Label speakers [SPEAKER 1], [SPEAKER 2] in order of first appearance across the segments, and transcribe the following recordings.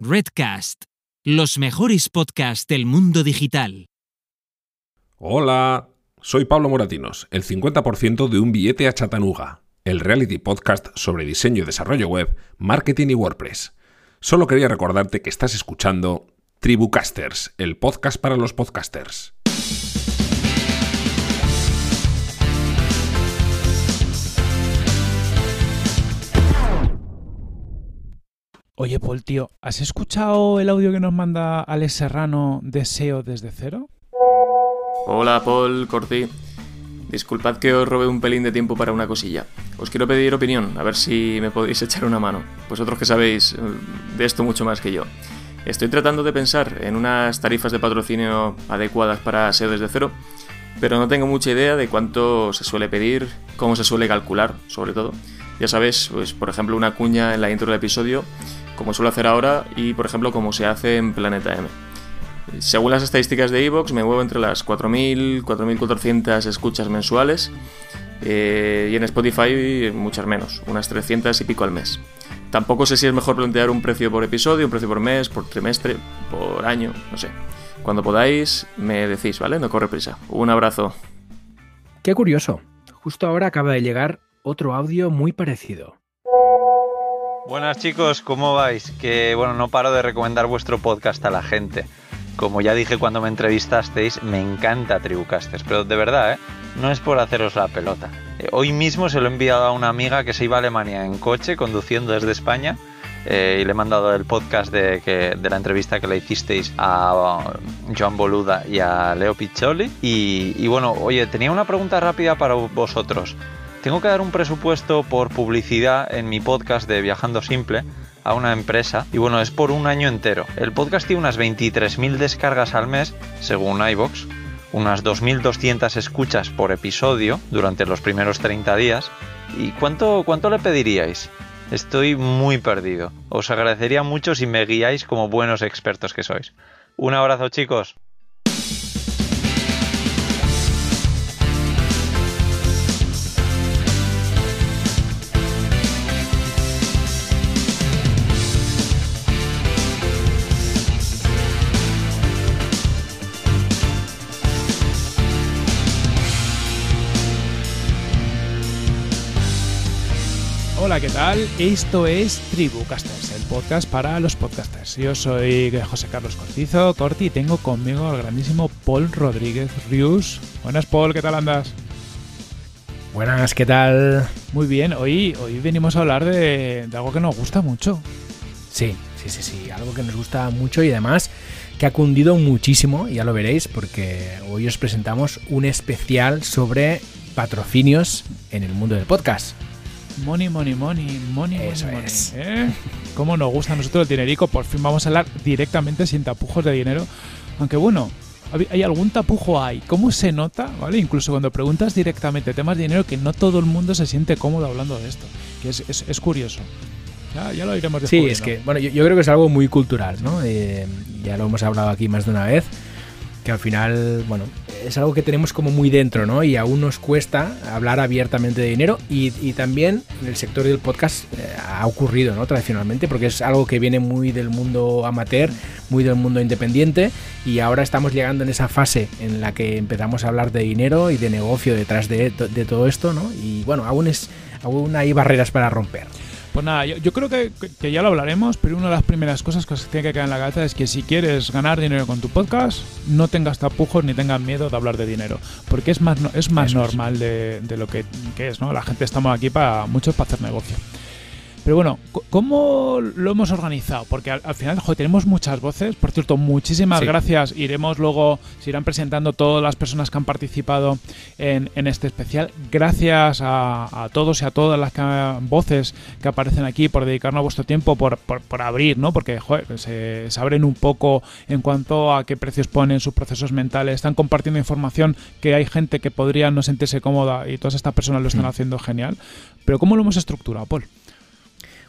[SPEAKER 1] Redcast, los mejores podcasts del mundo digital.
[SPEAKER 2] Hola, soy Pablo Moratinos, el 50% de un billete a Chattanooga, el reality podcast sobre diseño y desarrollo web, marketing y WordPress. Solo quería recordarte que estás escuchando Tribucasters, el podcast para los podcasters.
[SPEAKER 3] Oye, Paul, tío, ¿has escuchado el audio que nos manda Alex Serrano de SEO desde cero?
[SPEAKER 4] Hola, Paul, Corti. Disculpad que os robe un pelín de tiempo para una cosilla. Os quiero pedir opinión, a ver si me podéis echar una mano. Vosotros que sabéis eh, de esto mucho más que yo. Estoy tratando de pensar en unas tarifas de patrocinio adecuadas para SEO desde cero, pero no tengo mucha idea de cuánto se suele pedir, cómo se suele calcular, sobre todo. Ya sabes, pues por ejemplo una cuña en la intro del episodio como suelo hacer ahora y por ejemplo como se hace en Planeta M. Según las estadísticas de Evox me muevo entre las 4.000, 4.400 escuchas mensuales eh, y en Spotify muchas menos, unas 300 y pico al mes. Tampoco sé si es mejor plantear un precio por episodio, un precio por mes, por trimestre, por año, no sé. Cuando podáis me decís, ¿vale? No corre prisa. Un abrazo.
[SPEAKER 5] Qué curioso. Justo ahora acaba de llegar otro audio muy parecido.
[SPEAKER 6] Buenas chicos, ¿cómo vais? Que bueno, no paro de recomendar vuestro podcast a la gente. Como ya dije cuando me entrevistasteis, me encanta Tribucasters, pero de verdad, ¿eh? no es por haceros la pelota. Eh, hoy mismo se lo he enviado a una amiga que se iba a Alemania en coche, conduciendo desde España, eh, y le he mandado el podcast de, que, de la entrevista que le hicisteis a Joan Boluda y a Leo Piccioli. Y, y bueno, oye, tenía una pregunta rápida para vosotros. Tengo que dar un presupuesto por publicidad en mi podcast de Viajando Simple a una empresa y bueno, es por un año entero. El podcast tiene unas 23.000 descargas al mes, según iVox, unas 2.200 escuchas por episodio durante los primeros 30 días. ¿Y cuánto, cuánto le pediríais? Estoy muy perdido. Os agradecería mucho si me guiáis como buenos expertos que sois. Un abrazo chicos.
[SPEAKER 3] Hola, ¿qué tal? Esto es Tribucasters, el podcast para los podcasters. Yo soy José Carlos Cortizo, Corti, y tengo conmigo al grandísimo Paul Rodríguez Rius. Buenas, Paul, ¿qué tal andas?
[SPEAKER 5] Buenas, ¿qué tal?
[SPEAKER 3] Muy bien, hoy, hoy venimos a hablar de, de algo que nos gusta mucho.
[SPEAKER 5] Sí, sí, sí, sí, algo que nos gusta mucho y además que ha cundido muchísimo, ya lo veréis, porque hoy os presentamos un especial sobre patrocinios en el mundo del podcast.
[SPEAKER 3] Money, money, money, money,
[SPEAKER 5] Eso
[SPEAKER 3] money,
[SPEAKER 5] es.
[SPEAKER 3] money, ¿eh? ¿Cómo nos gusta a nosotros el dinerico? Por fin vamos a hablar directamente sin tapujos de dinero. Aunque bueno, hay algún tapujo hay. ¿Cómo se nota? ¿Vale? Incluso cuando preguntas directamente temas de dinero, que no todo el mundo se siente cómodo hablando de esto. Que es, es- es curioso. Ya, ya lo iremos
[SPEAKER 5] Sí, es que, bueno, yo, yo creo que es algo muy cultural, ¿no? Eh, ya lo hemos hablado aquí más de una vez, que al final, bueno, es algo que tenemos como muy dentro, ¿no? Y aún nos cuesta hablar abiertamente de dinero y, y también en el sector del podcast eh, ha ocurrido, ¿no? Tradicionalmente, porque es algo que viene muy del mundo amateur, muy del mundo independiente y ahora estamos llegando en esa fase en la que empezamos a hablar de dinero y de negocio detrás de, de todo esto, ¿no? Y bueno, aún, es, aún hay barreras para romper.
[SPEAKER 3] Pues nada, yo, yo creo que, que ya lo hablaremos, pero una de las primeras cosas que se tiene que quedar en la cabeza es que si quieres ganar dinero con tu podcast, no tengas tapujos ni tengas miedo de hablar de dinero, porque es más, es más
[SPEAKER 5] Eso es.
[SPEAKER 3] normal de, de lo que, que es, ¿no? La gente estamos aquí para muchos para hacer negocio. Pero bueno, ¿cómo lo hemos organizado? Porque al, al final, joder, tenemos muchas voces. Por cierto, muchísimas
[SPEAKER 5] Sí.
[SPEAKER 3] gracias. Iremos luego, se irán presentando todas las personas que han participado en, en este especial. Gracias a, a todos y a todas las que- voces que aparecen aquí por dedicarnos vuestro tiempo, por, por, por abrir, ¿no? Porque, joder, se, se abren un poco en cuanto a qué precios ponen sus procesos mentales. Están compartiendo información que hay gente que podría no sentirse cómoda y todas estas personas lo están haciendo genial. Pero ¿cómo lo hemos estructurado, Paul?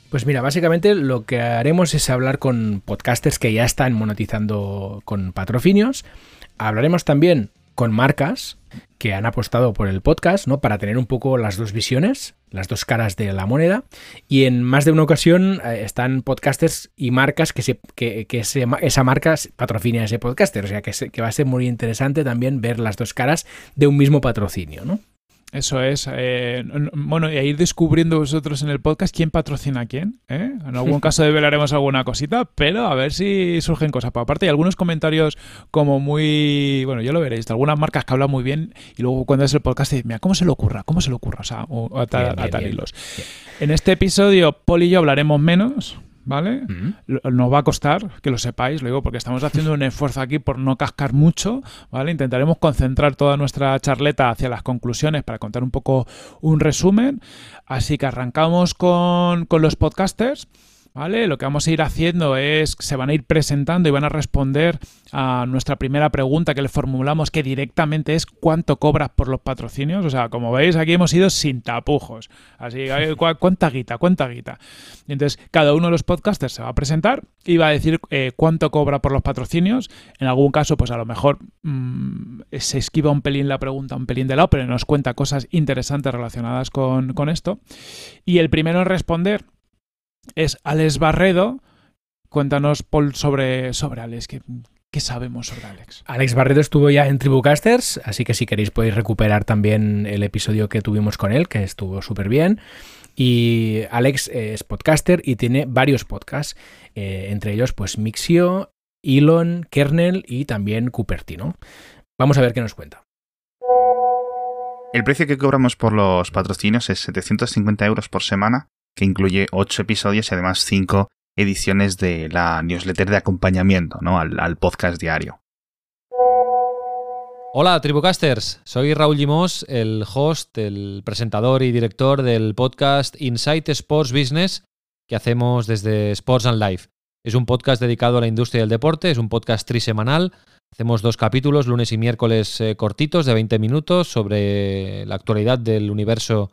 [SPEAKER 5] Pues mira, básicamente lo que haremos es hablar con podcasters que ya están monetizando con patrocinios. Hablaremos también con marcas que han apostado por el podcast, ¿no? Para tener un poco las dos visiones, las dos caras de la moneda. Y en más de una ocasión eh, están podcasters y marcas que, se, que, esa marca patrocina ese podcaster. O sea que va a ser muy interesante también ver las dos caras de un mismo patrocinio, ¿no?
[SPEAKER 3] Eso es. Eh, bueno, y a ir descubriendo vosotros en el podcast quién patrocina a quién. ¿eh? En algún caso develaremos alguna cosita, pero a ver si surgen cosas. Por aparte, hay algunos comentarios como muy. Bueno, ya lo veréis, de algunas marcas que hablan muy bien y luego cuando es el podcast, mira, ¿cómo se le ocurra? ¿Cómo se le ocurra? O sea, a, tal, hilos. En este episodio, Paul y yo hablaremos menos. ¿Vale? Nos va a costar, que lo sepáis, luego, porque estamos haciendo un esfuerzo aquí por no cascar mucho, ¿vale? Intentaremos concentrar toda nuestra charleta hacia las conclusiones para contar un poco un resumen. Así que arrancamos con, con los podcasters. ¿Vale? Lo que vamos a ir haciendo es, se van a ir presentando y van a responder a nuestra primera pregunta que le formulamos, que directamente es ¿cuánto cobras por los patrocinios? O sea, como veis, aquí hemos ido sin tapujos. Así, ¿cuánta guita? ¿Cuánta guita? Entonces, cada uno de los podcasters se va a presentar y va a decir eh, cuánto cobra por los patrocinios. En algún caso, pues a lo mejor mm, se esquiva un pelín la pregunta, un pelín de lado, pero nos cuenta cosas interesantes relacionadas con, con esto. Y el primero en responder es Alex Barredo. Cuéntanos, Paul, sobre, sobre Alex. ¿Qué, ¿Qué sabemos sobre Alex?
[SPEAKER 5] Alex Barredo estuvo ya en Tribucasters, así que si queréis podéis recuperar también el episodio que tuvimos con él, que estuvo súper bien. Y Alex es podcaster y tiene varios podcasts, eh, entre ellos pues Mixio, Elon, Kernel y también Cupertino. Vamos a ver qué nos cuenta.
[SPEAKER 7] El precio que cobramos por los patrocinios es 750 euros por semana que incluye ocho episodios y además cinco ediciones de la newsletter de acompañamiento ¿no? al, podcast diario.
[SPEAKER 8] Hola, Tribucasters. Soy Raúl Limos, el host, el presentador y director del podcast Insight Sports Business que hacemos desde Sports and Life. Es un podcast dedicado a la industria del deporte, es un podcast trisemanal. Hacemos dos capítulos, lunes y miércoles eh, cortitos de 20 minutos sobre la actualidad del universo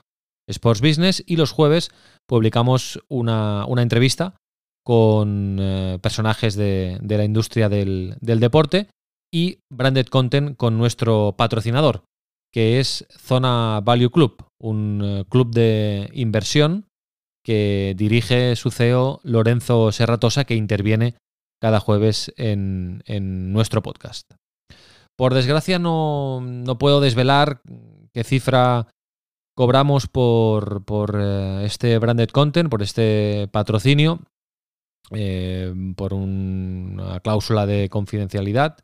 [SPEAKER 8] Sports Business y los jueves publicamos una, entrevista con eh, personajes de, la industria del, deporte y branded content con nuestro patrocinador, que es Zona Value Club, un eh, club de inversión que dirige su CEO Lorenzo Serratosa, que interviene cada jueves en, nuestro podcast. Por desgracia no, no puedo desvelar qué cifra cobramos por, por eh, este branded content, por este patrocinio, eh, por una cláusula de confidencialidad.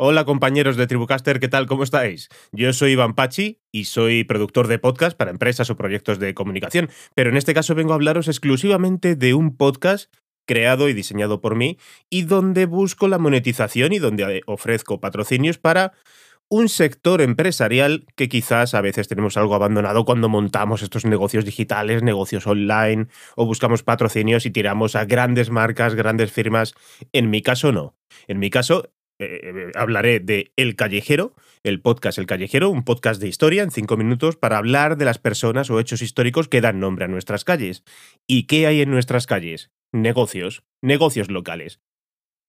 [SPEAKER 9] Hola compañeros de Tribucaster, ¿qué tal? ¿Cómo estáis? Yo soy Iván Pachi y soy productor de podcast para empresas o proyectos de comunicación, pero en este caso vengo a hablaros exclusivamente de un podcast creado y diseñado por mí y donde busco la monetización y donde ofrezco patrocinios para un sector empresarial que quizás a veces tenemos algo abandonado cuando montamos estos negocios digitales, negocios online o buscamos patrocinios y tiramos a grandes marcas, grandes firmas. En mi caso no. En mi caso eh, eh, hablaré de El Callejero, el podcast El Callejero, un podcast de historia en cinco minutos para hablar de las personas o hechos históricos que dan nombre a nuestras calles. ¿Y qué hay en nuestras calles? Negocios, negocios locales.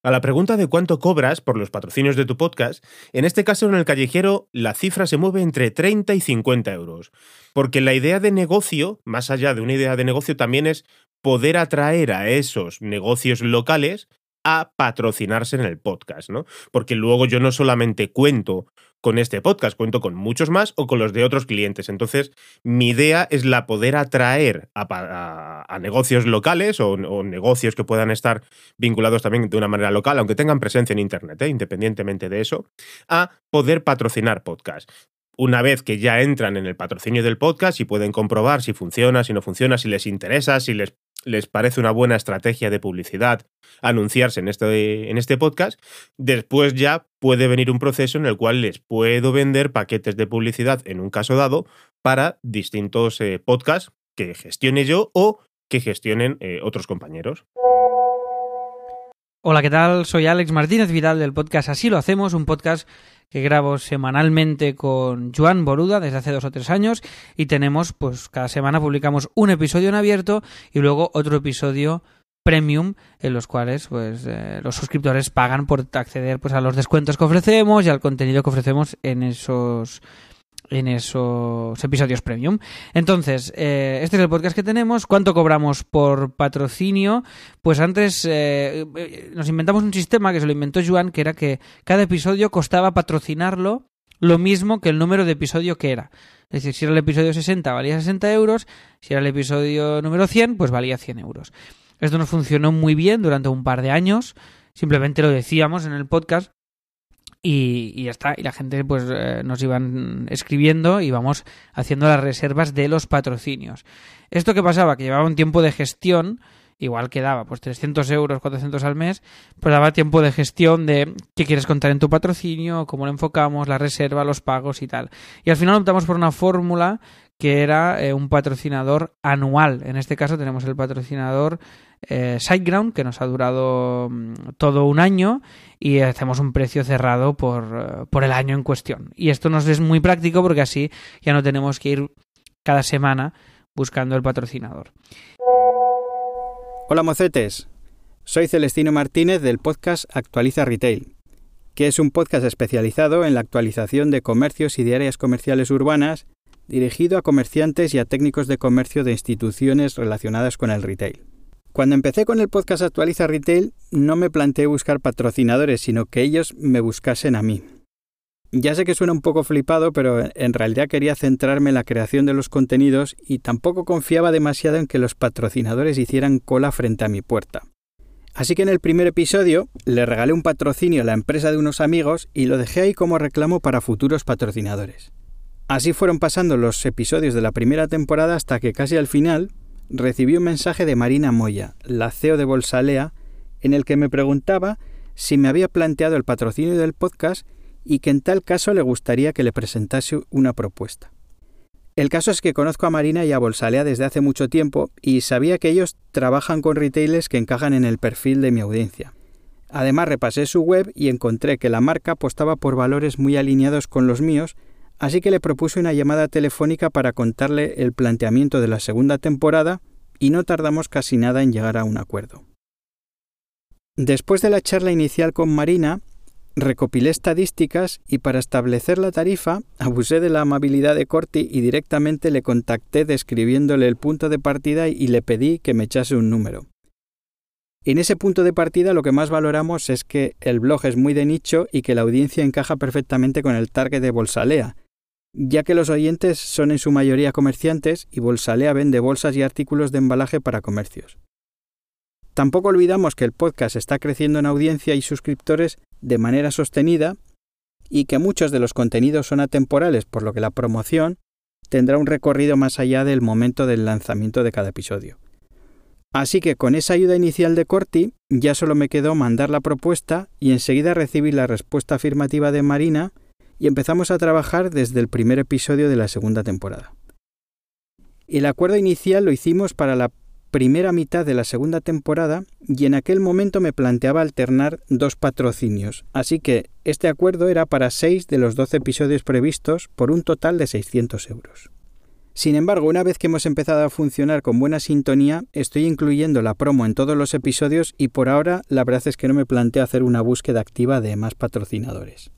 [SPEAKER 9] A la pregunta de cuánto cobras por los patrocinios de tu podcast, en este caso en el callejero la cifra se mueve entre 30 y 50 euros. Porque la idea de negocio, más allá de una idea de negocio, también es poder atraer a esos negocios locales a patrocinarse en el podcast, ¿no? Porque luego yo no solamente cuento con este podcast, cuento con muchos más o con los de otros clientes. Entonces, mi idea es la poder atraer a, negocios locales o, negocios que puedan estar vinculados también de una manera local, aunque tengan presencia en Internet, ¿eh? independientemente de eso, a poder patrocinar podcast una vez que ya entran en el patrocinio del podcast y pueden comprobar si funciona, si no funciona, si les interesa, si les les parece una buena estrategia de publicidad anunciarse en este, en este podcast, después ya puede venir un proceso en el cual les puedo vender paquetes de publicidad en un caso dado para distintos eh, podcasts que gestione yo o que gestionen eh, otros compañeros.
[SPEAKER 10] Hola, ¿qué tal? Soy Alex Martínez Vidal del podcast Así lo hacemos, un podcast que grabo semanalmente con Joan Boruda desde hace dos o tres años y tenemos, pues cada semana publicamos un episodio en abierto y luego otro episodio premium en los cuales pues eh, los suscriptores pagan por acceder pues a los descuentos que ofrecemos y al contenido que ofrecemos en esos en esos episodios premium. Entonces, eh, este es el podcast que tenemos. ¿Cuánto cobramos por patrocinio? Pues antes eh, nos inventamos un sistema que se lo inventó Juan, que era que cada episodio costaba patrocinarlo lo mismo que el número de episodio que era. Es decir, si era el episodio 60 valía 60 euros, si era el episodio número 100 pues valía 100 euros. Esto nos funcionó muy bien durante un par de años, simplemente lo decíamos en el podcast y, ya está. Y la gente pues eh, nos iban escribiendo y vamos haciendo las reservas de los patrocinios. Esto que pasaba, que llevaba un tiempo de gestión, igual que daba pues 300 euros, 400 al mes, pues daba tiempo de gestión de qué quieres contar en tu patrocinio, cómo lo enfocamos, la reserva, los pagos y tal. Y al final optamos por una fórmula que era eh, un patrocinador anual. En este caso tenemos el patrocinador eh, SiteGround, que nos ha durado mm, todo un año y hacemos un precio cerrado por, eh, por el año en cuestión. Y esto nos es muy práctico porque así ya no tenemos que ir cada semana buscando el patrocinador.
[SPEAKER 11] Hola mocetes, soy Celestino Martínez del podcast Actualiza Retail, que es un podcast especializado en la actualización de comercios y de áreas comerciales urbanas dirigido a comerciantes y a técnicos de comercio de instituciones relacionadas con el retail. Cuando empecé con el podcast Actualiza Retail, no me planteé buscar patrocinadores, sino que ellos me buscasen a mí. Ya sé que suena un poco flipado, pero en realidad quería centrarme en la creación de los contenidos y tampoco confiaba demasiado en que los patrocinadores hicieran cola frente a mi puerta. Así que en el primer episodio le regalé un patrocinio a la empresa de unos amigos y lo dejé ahí como reclamo para futuros patrocinadores. Así fueron pasando los episodios de la primera temporada hasta que casi al final recibí un mensaje de Marina Moya, la CEO de Bolsalea, en el que me preguntaba si me había planteado el patrocinio del podcast y que en tal caso le gustaría que le presentase una propuesta. El caso es que conozco a Marina y a Bolsalea desde hace mucho tiempo y sabía que ellos trabajan con retailers que encajan en el perfil de mi audiencia. Además repasé su web y encontré que la marca apostaba por valores muy alineados con los míos, así que le propuse una llamada telefónica para contarle el planteamiento de la segunda temporada y no tardamos casi nada en llegar a un acuerdo. Después de la charla inicial con Marina, recopilé estadísticas y para establecer la tarifa abusé de la amabilidad de Corti y directamente le contacté describiéndole el punto de partida y le pedí que me echase un número. En ese punto de partida lo que más valoramos es que el blog es muy de nicho y que la audiencia encaja perfectamente con el target de Bolsalea, ya que los oyentes son en su mayoría comerciantes y Bolsalea vende bolsas y artículos de embalaje para comercios. Tampoco olvidamos que el podcast está creciendo en audiencia y suscriptores de manera sostenida y que muchos de los contenidos son atemporales, por lo que la promoción tendrá un recorrido más allá del momento del lanzamiento de cada episodio. Así que con esa ayuda inicial de Corti ya solo me quedó mandar la propuesta y enseguida recibí la respuesta afirmativa de Marina y empezamos a trabajar desde el primer episodio de la segunda temporada. El acuerdo inicial lo hicimos para la primera mitad de la segunda temporada y en aquel momento me planteaba alternar dos patrocinios, así que este acuerdo era para seis de los doce episodios previstos por un total de 600 euros. Sin embargo, una vez que hemos empezado a funcionar con buena sintonía, estoy incluyendo la promo en todos los episodios y por ahora la verdad es que no me planteo hacer una búsqueda activa de más patrocinadores.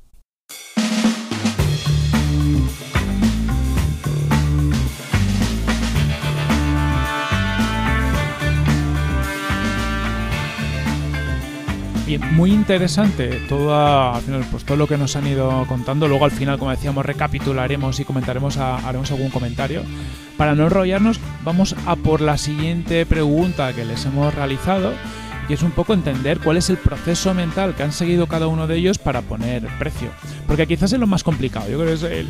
[SPEAKER 3] Muy interesante todo, pues todo lo que nos han ido contando. Luego al final, como decíamos, recapitularemos y comentaremos, haremos algún comentario. Para no enrollarnos, vamos a por la siguiente pregunta que les hemos realizado y es un poco entender cuál es el proceso mental que han seguido cada uno de ellos para poner precio. Porque quizás es lo más complicado. Yo creo que es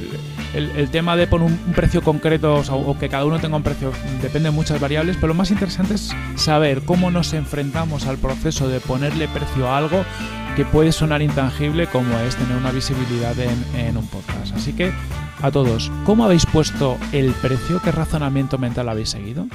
[SPEAKER 3] el, tema de poner un, precio concreto o, que cada uno tenga un precio depende de muchas variables, pero lo más interesante es saber cómo nos enfrentamos al proceso de ponerle precio a algo que puede sonar intangible como es tener una visibilidad en, en un podcast. Así que a todos, ¿cómo habéis puesto el precio? ¿Qué razonamiento mental habéis seguido?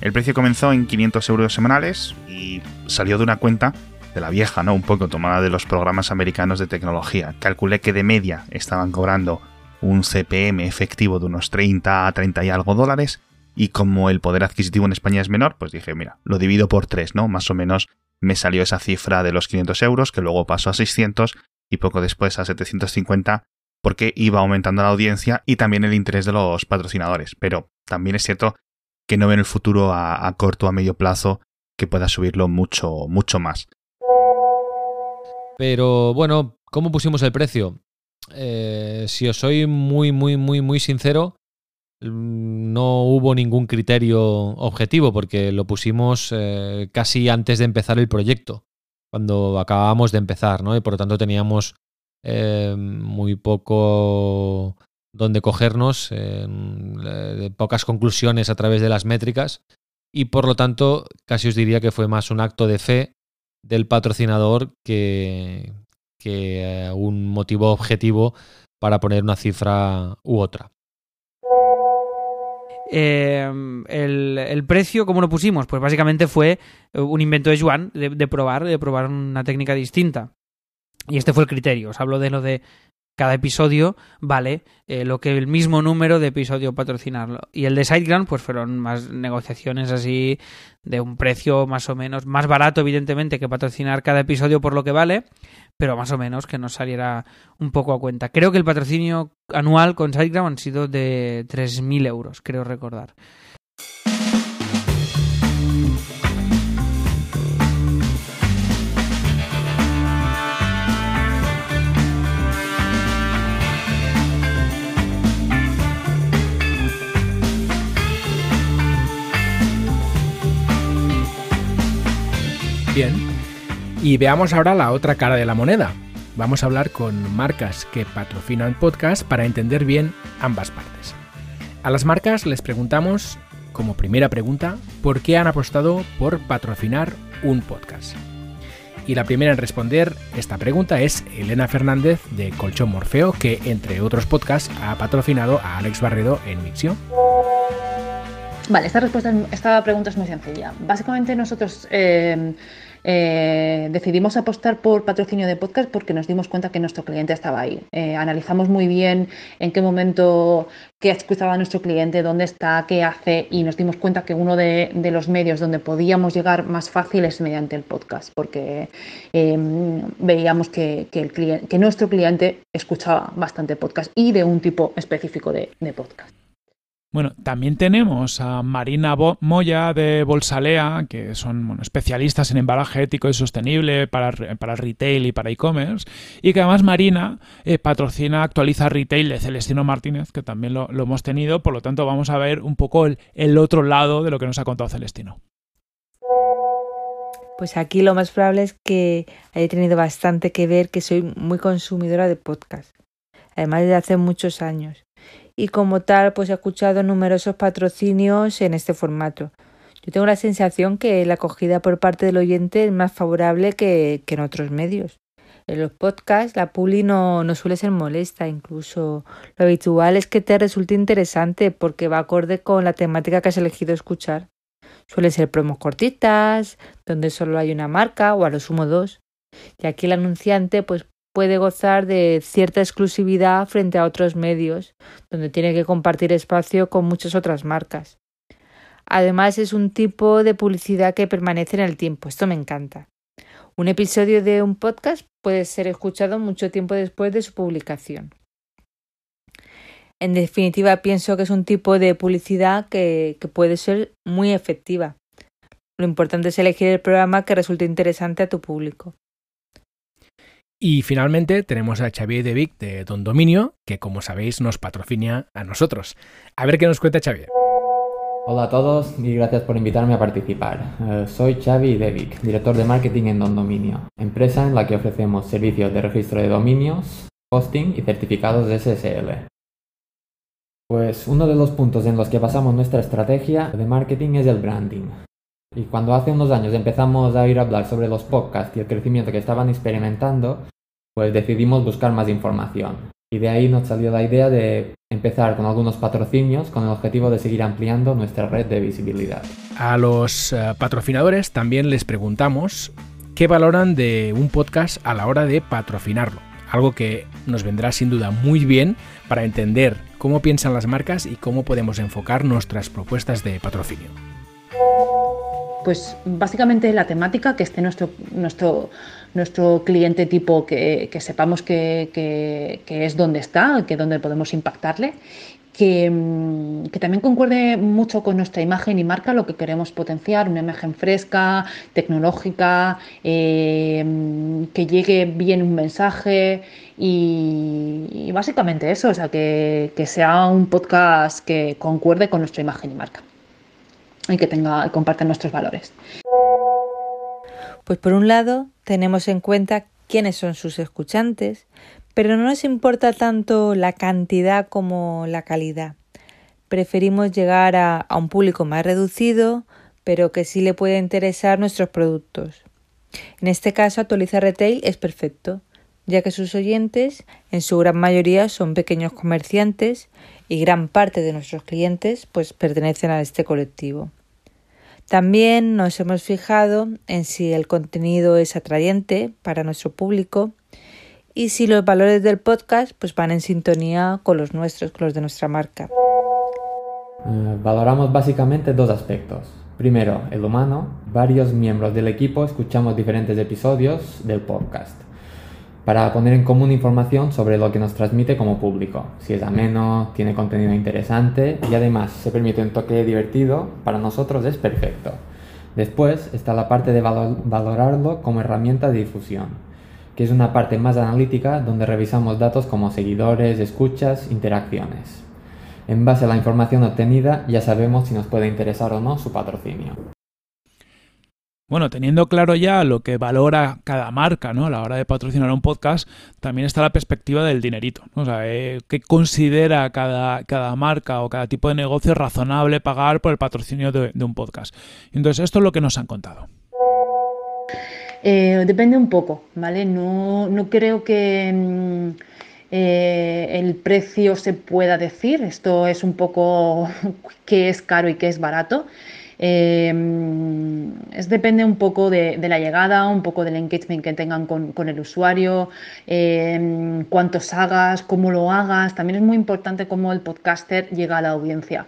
[SPEAKER 7] El precio comenzó en 500 euros semanales y salió de una cuenta de la vieja, ¿no? Un poco tomada de los programas americanos de tecnología. Calculé que de media estaban cobrando un CPM efectivo de unos 30 a 30 y algo dólares y como el poder adquisitivo en España es menor, pues dije, mira, lo divido por tres, ¿no? Más o menos me salió esa cifra de los 500 euros, que luego pasó a 600 y poco después a 750, porque iba aumentando la audiencia y también el interés de los patrocinadores. Pero también es cierto que no veo en el futuro a, a corto o a medio plazo que pueda subirlo mucho, mucho más.
[SPEAKER 8] Pero bueno, ¿cómo pusimos el precio? Eh, si os soy muy, muy, muy, muy sincero, mm, no hubo ningún criterio objetivo porque lo pusimos eh, casi antes de empezar el proyecto, cuando acabábamos de empezar, ¿no? Y por lo tanto teníamos eh, muy poco donde cogernos, de pocas conclusiones a través de las métricas y por lo tanto casi os diría que fue más un acto de fe del patrocinador que, que eh, un motivo objetivo para poner una cifra u otra.
[SPEAKER 10] Em, el, precio, ¿cómo lo pusimos? Pues básicamente fue un invento de Juan de, probar, de probar una técnica distinta. Y este fue el criterio. Os hablo de lo de cada episodio vale eh, lo que el mismo número de episodio patrocinarlo. Y el de SiteGround, pues fueron más negociaciones así de un precio más o menos más barato, evidentemente, que patrocinar cada episodio por lo que vale, pero más o menos que nos saliera un poco a cuenta. Creo que el patrocinio anual con SiteGround han sido de 3.000 euros, creo recordar.
[SPEAKER 5] Bien. Y veamos ahora la otra cara de la moneda. Vamos a hablar con marcas que patrocinan podcast para entender bien ambas partes. A las marcas les preguntamos, como primera pregunta, ¿por qué han apostado por patrocinar un podcast? Y la primera en responder esta pregunta es Elena Fernández de Colchón Morfeo, que entre otros podcasts ha patrocinado a Alex Barredo en Mixio.
[SPEAKER 12] Vale, esta, respuesta, esta pregunta es muy sencilla. Básicamente nosotros eh, eh, decidimos apostar por patrocinio de podcast porque nos dimos cuenta que nuestro cliente estaba ahí. Eh, analizamos muy bien en qué momento, qué escuchaba nuestro cliente, dónde está, qué hace y nos dimos cuenta que uno de, los medios donde podíamos llegar más fácil es mediante el podcast porque veíamos que, el que nuestro cliente escuchaba bastante podcast y de un tipo específico de podcast.
[SPEAKER 3] Bueno, también tenemos a Marina Moya de Bolsalea, que son especialistas en embalaje ético y sostenible para, para retail y para e-commerce, y que además Marina eh, patrocina, actualiza retail de Celestino Martínez, que también lo, hemos tenido, por lo tanto vamos a ver un poco el, el otro lado de lo que nos ha contado Celestino.
[SPEAKER 13] Pues aquí lo más probable es que haya tenido bastante que ver que soy muy consumidora de podcast, además de hace muchos años y como tal pues he escuchado numerosos patrocinios en este formato. Yo tengo la sensación que la acogida por parte del oyente es más favorable que, en otros medios. En los podcasts la publi no, no suele ser molesta, incluso lo habitual es que te resulte interesante porque va acorde con la temática que has elegido escuchar. Suelen ser promos cortitas, donde solo hay una marca o a lo sumo dos. Y aquí el anunciante pues puede gozar de cierta exclusividad frente a otros medios, donde tiene que compartir espacio con muchas otras marcas. Además es un tipo de publicidad que permanece en el tiempo, esto me encanta. Un episodio de un podcast puede ser escuchado mucho tiempo después de su publicación. En definitiva, pienso que es un tipo de publicidad que, puede ser muy efectiva. Lo importante es elegir el programa que resulte interesante a tu público.
[SPEAKER 5] Y finalmente tenemos a Xavier de Vic de Don Dominio, que como sabéis nos patrocina a nosotros. A ver qué nos cuenta Xavier.
[SPEAKER 14] Hola a todos y gracias por invitarme a participar. Eh, soy Xavi Devic, director de marketing en Don Dominio, empresa en la que ofrecemos servicios de registro de dominios, hosting y certificados de SSL. Pues uno de los puntos en los que basamos nuestra estrategia de marketing es el branding. Y cuando hace unos años empezamos a ir a hablar sobre los podcasts y el crecimiento que estaban experimentando, pues decidimos buscar más información. Y de ahí nos salió la idea de empezar con algunos patrocinios con el objetivo de seguir ampliando nuestra red de visibilidad.
[SPEAKER 5] A los eh, patrocinadores también les preguntamos qué valoran de un podcast a la hora de patrocinarlo. algo que nos vendrá sin duda muy bien para entender cómo piensan las marcas y cómo podemos enfocar nuestras propuestas de patrocinio.
[SPEAKER 12] Pues básicamente la temática que esté nuestro, nuestro, nuestro cliente tipo, que, sepamos que, que, es donde está, que donde podemos impactarle Mm, que, también concuerde mucho con nuestra imagen y marca, lo que queremos potenciar, una imagen fresca, tecnológica, eh, mm, que llegue bien un mensaje y, básicamente eso, o sea, que, sea un podcast que concuerde con nuestra imagen y marca y que tenga, comparta nuestros valores.
[SPEAKER 13] Pues por un lado, tenemos en cuenta quiénes son sus escuchantes, pero no nos importa tanto la cantidad como la calidad. Preferimos llegar a, un público más reducido, pero que sí le puede interesar nuestros productos. En este caso, Actualiza Retail es perfecto, ya que sus oyentes, en su gran mayoría, son pequeños comerciantes y gran parte de nuestros clientes pues pertenecen a este colectivo. También nos hemos fijado en si el contenido es atrayente para nuestro público y si los valores del podcast pues van en sintonía con los nuestros, con los de nuestra marca.
[SPEAKER 14] Eh, valoramos básicamente dos aspectos. Primero, el humano. Varios miembros del equipo escuchamos diferentes episodios del podcast para poner en común información sobre lo que nos transmite como público. Si es ameno, tiene contenido interesante y además se permite un toque divertido, para nosotros es perfecto. Después está la parte de valorarlo como herramienta de difusión que es una parte más analítica donde revisamos datos como seguidores, escuchas, interacciones. En base a la información obtenida ya sabemos si nos puede interesar o no su patrocinio.
[SPEAKER 3] Bueno, teniendo claro ya lo que valora cada marca ¿no? a la hora de patrocinar un podcast, también está la perspectiva del dinerito. O sea, eh, ¿qué considera cada, cada, marca o cada tipo de negocio razonable pagar por el patrocinio de, de un podcast? Entonces, esto es lo que nos han contado.
[SPEAKER 12] Eh, depende un poco, ¿vale? No, no creo que mm, eh, el precio se pueda decir. Esto es un poco qué es caro y qué es barato. Eh, es, depende un poco de, la llegada, un poco del engagement que tengan con, con el usuario, cuántos hagas, cómo lo hagas. También es muy importante cómo el podcaster llega a la audiencia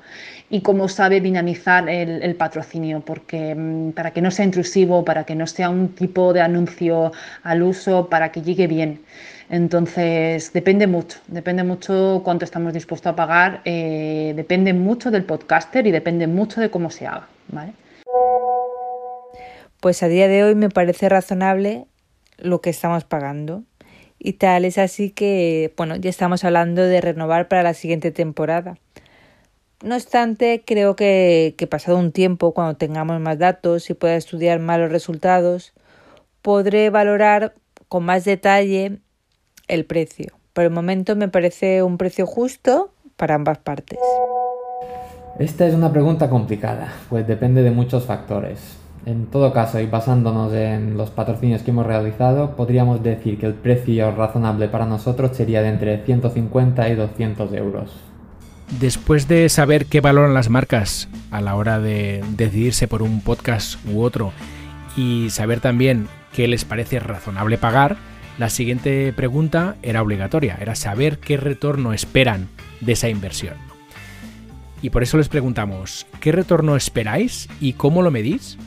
[SPEAKER 12] y cómo sabe dinamizar el, patrocinio, porque mm, para que no sea intrusivo, para que no sea un tipo de anuncio al uso, para que llegue bien. Entonces, depende mucho, depende mucho cuánto estamos dispuestos a pagar, eh, depende mucho del podcaster y depende mucho de cómo se haga. ¿vale?
[SPEAKER 13] Pues a día de hoy me parece razonable lo que estamos pagando. Y tal es así que, bueno, ya estamos hablando de renovar para la siguiente temporada. No obstante, creo que, que pasado un tiempo, cuando tengamos más datos y pueda estudiar más los resultados, podré valorar con más detalle el precio. Por el momento me parece un precio justo para ambas partes.
[SPEAKER 14] Esta es una pregunta complicada, pues depende de muchos factores. En todo caso, y basándonos en los patrocinios que hemos realizado, podríamos decir que el precio razonable para nosotros sería de entre 150 y 200 euros.
[SPEAKER 5] Después de saber qué valoran las marcas a la hora de decidirse por un podcast u otro y saber también qué les parece razonable pagar, la siguiente pregunta era obligatoria, era saber qué retorno esperan de esa inversión. Y por eso les preguntamos, ¿qué retorno esperáis y cómo lo medís?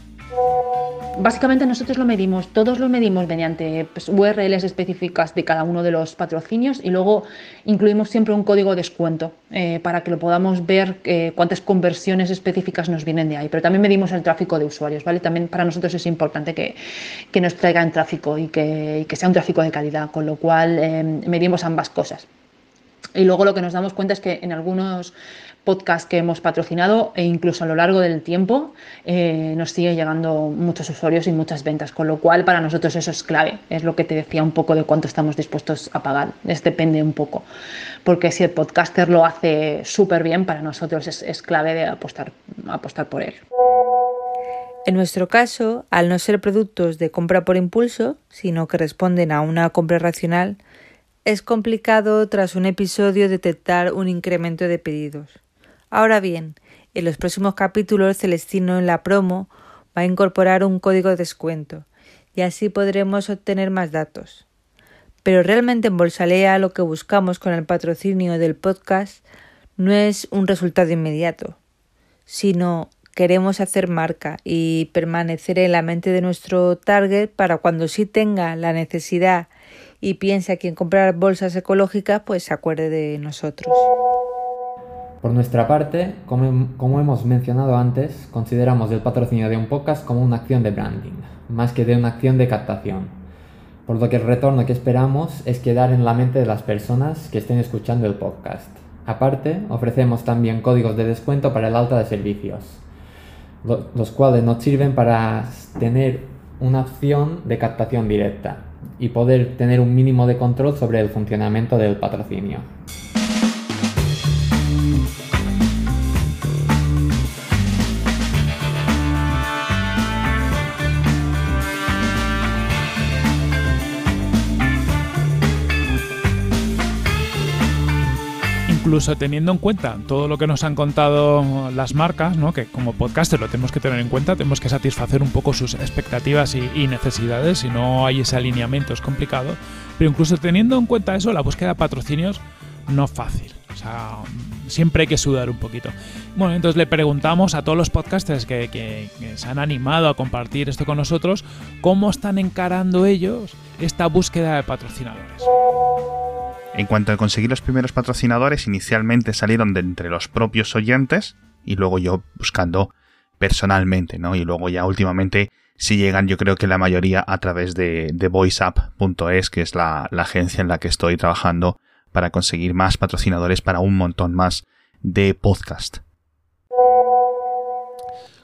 [SPEAKER 12] Básicamente nosotros lo medimos, todos lo medimos mediante pues, URLs específicas de cada uno de los patrocinios y luego incluimos siempre un código de descuento eh, para que lo podamos ver eh, cuántas conversiones específicas nos vienen de ahí. Pero también medimos el tráfico de usuarios, ¿vale? También para nosotros es importante que, nos traigan tráfico y que, y que, sea un tráfico de calidad, con lo cual eh, medimos ambas cosas. Y luego lo que nos damos cuenta es que en algunos podcast que hemos patrocinado e incluso a lo largo del tiempo eh, nos sigue llegando muchos usuarios y muchas ventas, con lo cual para nosotros eso es clave, es lo que te decía un poco de cuánto estamos dispuestos a pagar, es depende un poco, porque si el podcaster lo hace súper bien, para nosotros es, es, clave de apostar, apostar por él.
[SPEAKER 13] En nuestro caso, al no ser productos de compra por impulso, sino que responden a una compra racional, es complicado tras un episodio detectar un incremento de pedidos. Ahora bien, en los próximos capítulos Celestino en la promo va a incorporar un código de descuento y así podremos obtener más datos. Pero realmente en Bolsalea lo que buscamos con el patrocinio del podcast no es un resultado inmediato, sino queremos hacer marca y permanecer en la mente de nuestro target para cuando sí tenga la necesidad y piense a quien comprar bolsas ecológicas, pues se acuerde de nosotros.
[SPEAKER 14] Por nuestra parte, como, hemos mencionado antes, consideramos el patrocinio de un podcast como una acción de branding, más que de una acción de captación. Por lo que el retorno que esperamos es quedar en la mente de las personas que estén escuchando el podcast. Aparte, ofrecemos también códigos de descuento para el alta de servicios, los cuales nos sirven para tener una opción de captación directa y poder tener un mínimo de control sobre el funcionamiento del patrocinio.
[SPEAKER 3] Incluso teniendo en cuenta todo lo que nos han contado las marcas, ¿no? que como podcaster lo tenemos que tener en cuenta, tenemos que satisfacer un poco sus expectativas y, necesidades, si no hay ese alineamiento es complicado, pero incluso teniendo en cuenta eso, la búsqueda de patrocinios no fácil. O sea, siempre hay que sudar un poquito. Bueno, entonces le preguntamos a todos los podcasters que, que, se han animado a compartir esto con nosotros, cómo están encarando ellos esta búsqueda de patrocinadores.
[SPEAKER 7] En cuanto a conseguir los primeros patrocinadores, inicialmente salieron de entre los propios oyentes y luego yo buscando personalmente, ¿no? Y luego ya últimamente si llegan yo creo que la mayoría a través de, de voiceup.es, que es la, la, agencia en la que estoy trabajando para conseguir más patrocinadores para un montón más de podcast.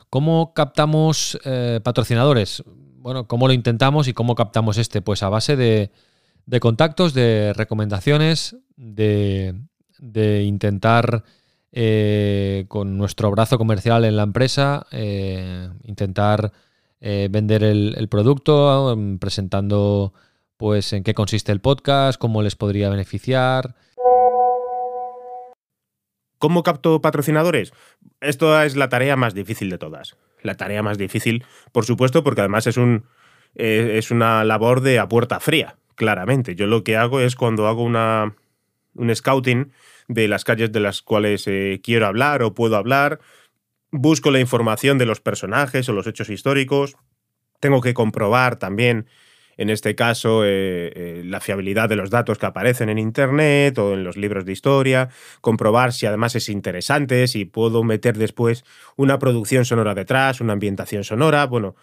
[SPEAKER 8] ¿Cómo captamos eh, patrocinadores? Bueno, ¿cómo lo intentamos y cómo captamos este? Pues a base de, de contactos, de recomendaciones, de, intentar eh, con nuestro brazo comercial en la empresa, eh, intentar vender el, producto, mm, presentando pues en qué consiste el podcast, cómo les podría beneficiar.
[SPEAKER 9] ¿Cómo capto patrocinadores? Esto es la tarea más difícil de todas. La tarea más difícil, por supuesto, porque además es un es una labor de a puerta fría claramente. Yo lo que hago es cuando hago una, un scouting de las calles de las cuales eh, quiero hablar o puedo hablar, busco la información de los personajes o los hechos históricos, tengo que comprobar también, en este caso, eh, eh, la fiabilidad de los datos que aparecen en Internet o en los libros de historia, comprobar si además es interesante, si puedo meter después una producción sonora detrás, una ambientación sonora, bueno,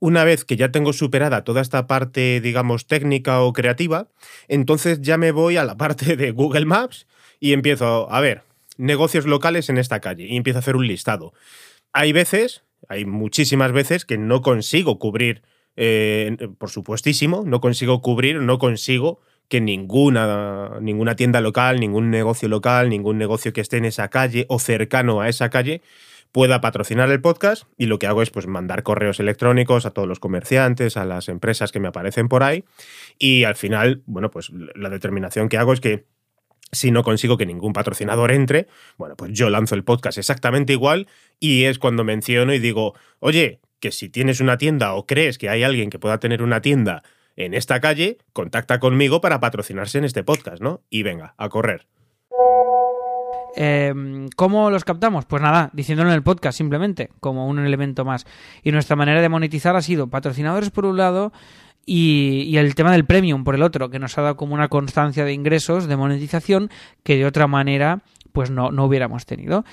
[SPEAKER 9] una vez que ya tengo superada toda esta parte, digamos, técnica o creativa, entonces ya me voy a la parte de Google Maps y empiezo a ver negocios locales en esta calle y empiezo a hacer un listado. Hay veces, hay muchísimas veces que no consigo cubrir, eh, por supuestísimo, no consigo cubrir, no consigo que ninguna, ninguna tienda local, ningún negocio local, ningún negocio que esté en esa calle o cercano a esa calle pueda patrocinar el podcast y lo que hago es pues mandar correos electrónicos a todos los comerciantes, a las empresas que me aparecen por ahí y al final, bueno, pues la determinación que hago es que si no consigo que ningún patrocinador entre, bueno, pues yo lanzo el podcast exactamente igual y es cuando menciono y digo, oye, que si tienes una tienda o crees que hay alguien que pueda tener una tienda en esta calle, contacta conmigo para patrocinarse en este podcast, ¿no? Y venga, a correr.
[SPEAKER 10] Em, ¿Cómo los captamos? Pues nada, diciéndolo en el podcast simplemente, como un elemento más. Y nuestra manera de monetizar ha sido patrocinadores por un lado y, el tema del premium por el otro, que nos ha dado como una constancia de ingresos, de monetización, que de otra manera pues no, no hubiéramos tenido.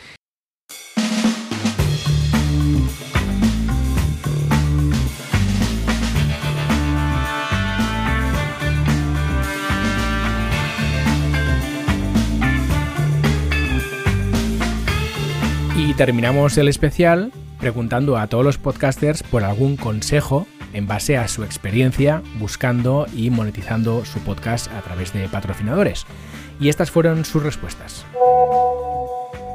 [SPEAKER 5] Terminamos el especial preguntando a todos los podcasters por algún consejo en base a su experiencia buscando y monetizando su podcast a través de patrocinadores. Y estas fueron sus respuestas.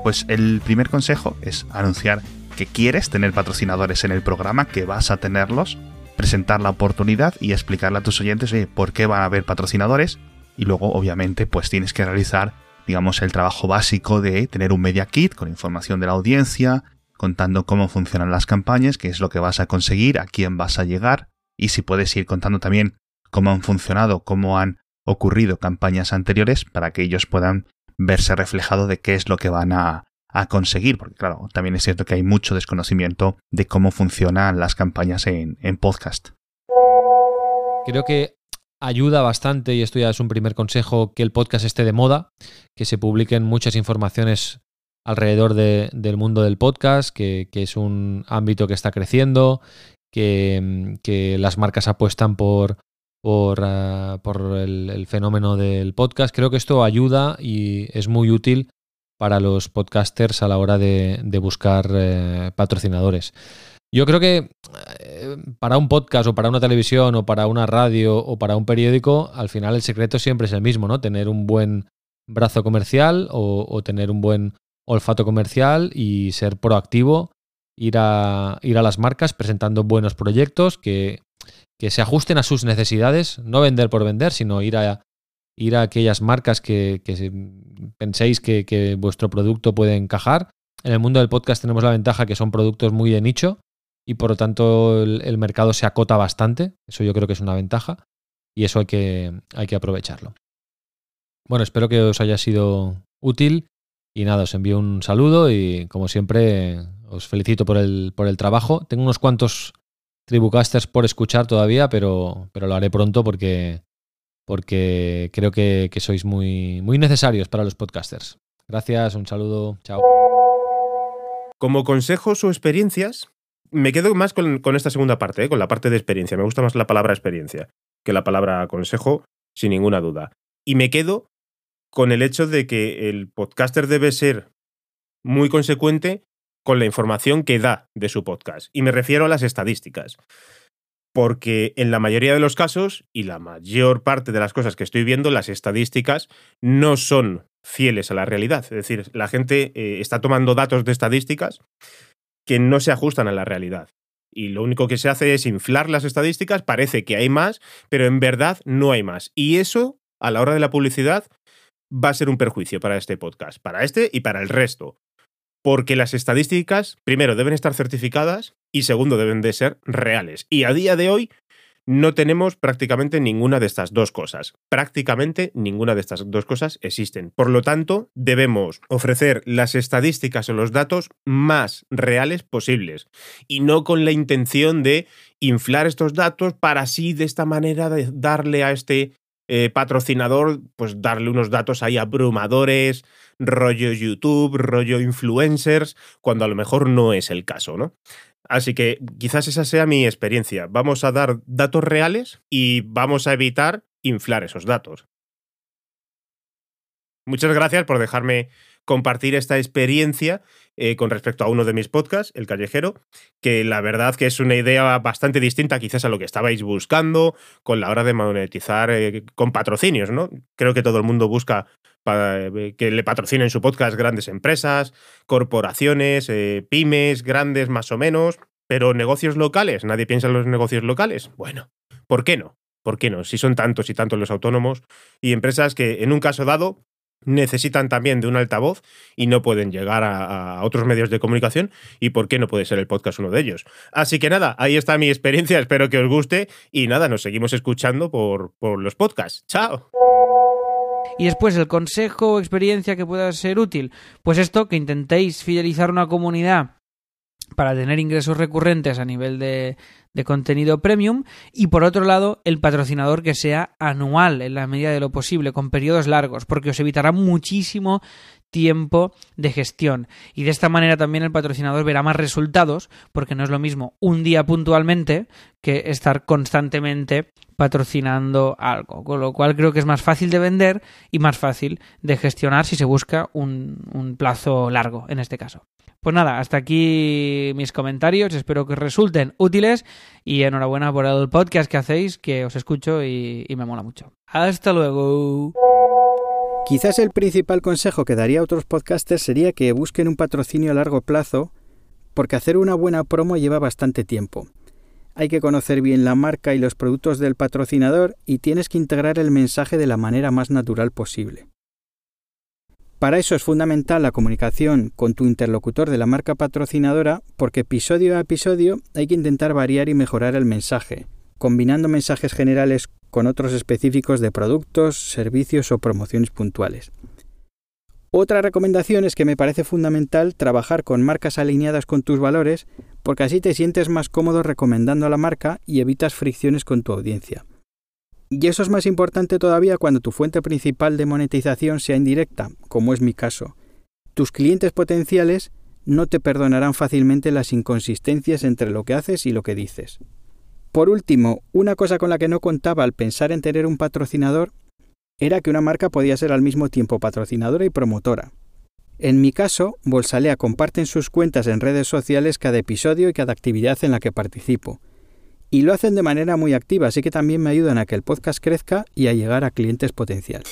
[SPEAKER 7] Pues el primer consejo es anunciar que quieres tener patrocinadores en el programa, que vas a tenerlos, presentar la oportunidad y explicarle a tus oyentes por qué van a haber patrocinadores y luego obviamente pues tienes que realizar digamos, el trabajo básico de tener un media kit con información de la audiencia, contando cómo funcionan las campañas, qué es lo que vas a conseguir, a quién vas a llegar, y si puedes ir contando también cómo han funcionado, cómo han ocurrido campañas anteriores para que ellos puedan verse reflejado de qué es lo que van a, a conseguir, porque claro, también es cierto que hay mucho desconocimiento de cómo funcionan las campañas en, en podcast.
[SPEAKER 8] Creo que ayuda bastante, y esto ya es un primer consejo, que el podcast esté de moda, que se publiquen muchas informaciones alrededor de, del mundo del podcast, que, es un ámbito que está creciendo, que, las marcas apuestan por, por el, fenómeno del podcast. Creo que esto ayuda y es muy útil para los podcasters a la hora de, de buscar eh, patrocinadores. Yo creo que eh, para un podcast o para una televisión o para una radio o para un periódico, al final el secreto siempre es el mismo, ¿no? Tener un buen brazo comercial o, o tener un buen olfato comercial y ser proactivo, ir a, ir a las marcas presentando buenos proyectos que, que se ajusten a sus necesidades, no vender por vender, sino ir a, ir a aquellas marcas que, que penséis que, que, vuestro producto puede encajar. En el mundo del podcast tenemos la ventaja que son productos muy de nicho y por lo tanto el, mercado se acota bastante. Eso yo creo que es una ventaja y eso hay que, hay que aprovecharlo. Bueno, espero que os haya sido útil y nada, os envío un saludo y como siempre os felicito por el, por el trabajo. Tengo unos cuantos Tribucasters por escuchar todavía, pero, pero lo haré pronto porque, porque creo que, que, sois muy, muy necesarios para los podcasters. Gracias, un saludo, chao.
[SPEAKER 9] Como consejos o experiencias, me quedo más con, esta segunda parte, ¿eh? con la parte de experiencia. Me gusta más la palabra experiencia que la palabra consejo, sin ninguna duda. Y me quedo con el hecho de que el podcaster debe ser muy consecuente con la información que da de su podcast. Y me refiero a las estadísticas. Porque en la mayoría de los casos, y la mayor parte de las cosas que estoy viendo, las estadísticas no son fieles a la realidad. Es decir, la gente eh, está tomando datos de estadísticas que no se ajustan a la realidad. Y lo único que se hace es inflar las estadísticas, parece que hay más, pero en verdad no hay más. Y eso, a la hora de la publicidad, va a ser un perjuicio para este podcast, para este y para el resto. Porque las estadísticas, primero, deben estar certificadas y segundo, deben de ser reales. Y a día de hoy no tenemos prácticamente ninguna de estas dos cosas. Prácticamente ninguna de estas dos cosas existen. Por lo tanto, debemos ofrecer las estadísticas o los datos más reales posibles y no con la intención de inflar estos datos para así de esta manera darle a este eh, patrocinador, pues darle unos datos ahí abrumadores, rollo YouTube, rollo influencers, cuando a lo mejor no es el caso, ¿no? Así que quizás esa sea mi experiencia. Vamos a dar datos reales y vamos a evitar inflar esos datos. Muchas gracias por dejarme compartir esta experiencia eh, con respecto a uno de mis podcasts, El Callejero, que la verdad que es una idea bastante distinta quizás a lo que estabais buscando con la hora de monetizar eh, con patrocinios, ¿no? Creo que todo el mundo busca eh, que le patrocinen su podcast grandes empresas, corporaciones, pymes, grandes más o menos, pero negocios locales, nadie piensa en los negocios locales. Bueno, ¿por qué no? ¿Por qué no? Si son tantos y tantos los autónomos y empresas que en un caso dado necesitan también de un altavoz y no pueden llegar a, otros medios de comunicación y por qué no puede ser el podcast uno de ellos. Así que nada, ahí está mi experiencia, espero que os guste y nada, nos seguimos escuchando por, por los podcasts. ¡Chao!
[SPEAKER 10] Y después el consejo o experiencia que pueda ser útil, pues esto, que intentéis fidelizar una comunidad para tener ingresos recurrentes a nivel de, contenido premium y por otro lado el patrocinador que sea anual en la medida de lo posible con periodos largos porque os evitará muchísimo tiempo de gestión. Y de esta manera también el patrocinador verá más resultados porque no es lo mismo un día puntualmente que estar constantemente patrocinando algo. Con lo cual creo que es más fácil de vender y más fácil de gestionar si se busca un plazo largo en este caso pues nada, hasta aquí mis comentarios, espero que resulten útiles y enhorabuena por el podcast que hacéis, que os escucho y, y me mola mucho. Hasta luego.
[SPEAKER 11] Quizás el principal consejo que daría a otros podcasters sería que busquen un patrocinio a largo plazo, porque hacer una buena promo lleva bastante tiempo. Hay que conocer bien la marca y los productos del patrocinador y tienes que integrar el mensaje de la manera más natural posible. Para eso es fundamental la comunicación con tu interlocutor de la marca patrocinadora porque episodio a episodio hay que intentar variar y mejorar el mensaje, combinando mensajes generales con otros específicos de productos, servicios o promociones puntuales. Otra recomendación es que me parece fundamental trabajar con marcas alineadas con tus valores porque así te sientes más cómodo recomendando a la marca y evitas fricciones con tu audiencia. Y eso es más importante todavía cuando tu fuente principal de monetización sea indirecta, como es mi caso. Tus clientes potenciales no te perdonarán fácilmente las inconsistencias entre lo que haces y lo que dices. Por último, una cosa con la que no contaba al pensar en tener un patrocinador era que una marca podía ser al mismo tiempo patrocinadora y promotora. En mi caso, Bolsalea comparte en sus cuentas en redes sociales cada episodio y cada actividad en la que participo. Y lo hacen de manera muy activa, así que también me ayudan a que el podcast crezca y a llegar a clientes potenciales.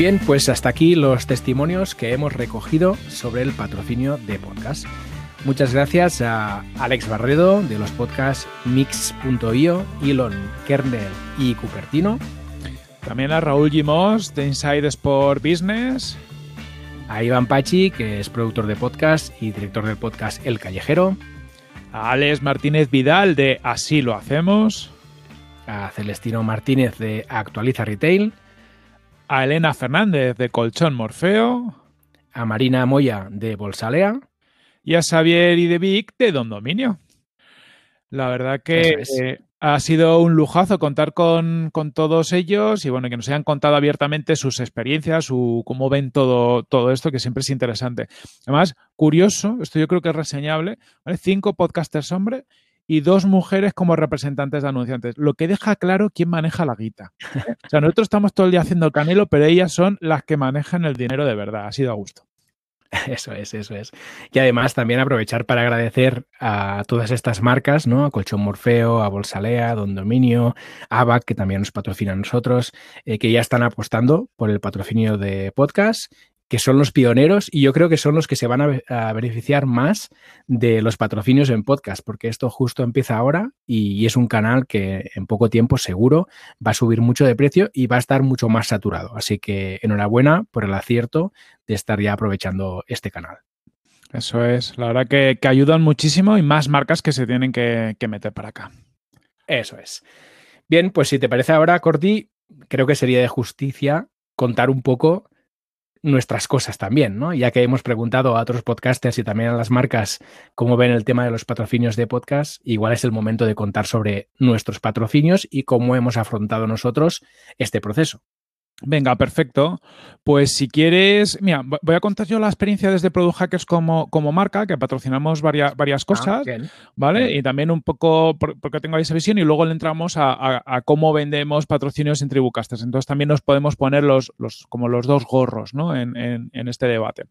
[SPEAKER 5] Bien, pues hasta aquí los testimonios que hemos recogido sobre el patrocinio de podcast. Muchas gracias a Alex Barredo de los podcasts Mix.io, Elon Kernel y Cupertino.
[SPEAKER 3] También a Raúl Gimos de Inside Sport Business.
[SPEAKER 5] A Iván Pachi, que es productor de podcast y director del podcast El Callejero.
[SPEAKER 3] A Alex Martínez Vidal de Así lo hacemos.
[SPEAKER 5] A Celestino Martínez de Actualiza Retail
[SPEAKER 3] a Elena Fernández de Colchón Morfeo,
[SPEAKER 5] a Marina Moya de Bolsalea
[SPEAKER 3] y a Xavier y de Vic de Don Dominio. La verdad que eh, ha sido un lujazo contar con, todos ellos y bueno, que nos hayan contado abiertamente sus experiencias, su, cómo ven todo, todo esto, que siempre es interesante. Además, curioso, esto yo creo que es reseñable, Cinco podcasters hombre y dos mujeres como representantes de anunciantes, lo que deja claro quién maneja la guita. O sea, nosotros estamos todo el día haciendo canelo, pero ellas son las que manejan el dinero de verdad. Ha sido a gusto.
[SPEAKER 5] Eso es, eso es. Y además también aprovechar para agradecer a todas estas marcas, ¿no? A Colchón Morfeo, a Bolsalea, Don Dominio, ABAC, que también nos patrocina a nosotros, eh, que ya están apostando por el patrocinio de podcast que son los pioneros y yo creo que son los que se van a, beneficiar más de los patrocinios en podcast, porque esto justo empieza ahora y, es un canal que en poco tiempo seguro va a subir mucho de precio y va a estar mucho más saturado. Así que enhorabuena por el acierto de estar ya aprovechando este canal.
[SPEAKER 3] Eso es, la verdad que, ayudan muchísimo y más marcas que se tienen que, que meter para acá.
[SPEAKER 5] Eso es. Bien, pues si te parece ahora, Corti, creo que sería de justicia contar un poco nuestras cosas también, ¿no? Ya que hemos preguntado a otros podcasters y también a las marcas cómo ven el tema de los patrocinios de podcast, igual es el momento de contar sobre nuestros patrocinios y cómo hemos afrontado nosotros este proceso.
[SPEAKER 3] Venga, perfecto. Pues si quieres, mira, voy a contar yo la experiencia desde Product Hackers como, como marca, que patrocinamos varias, varias ah, cosas, ¿vale? Y también un poco porque tengo esa visión y luego le entramos a, cómo vendemos patrocinios en Tribucasters. Entonces también nos podemos poner los, los como los dos gorros, ¿no? en, en este debate.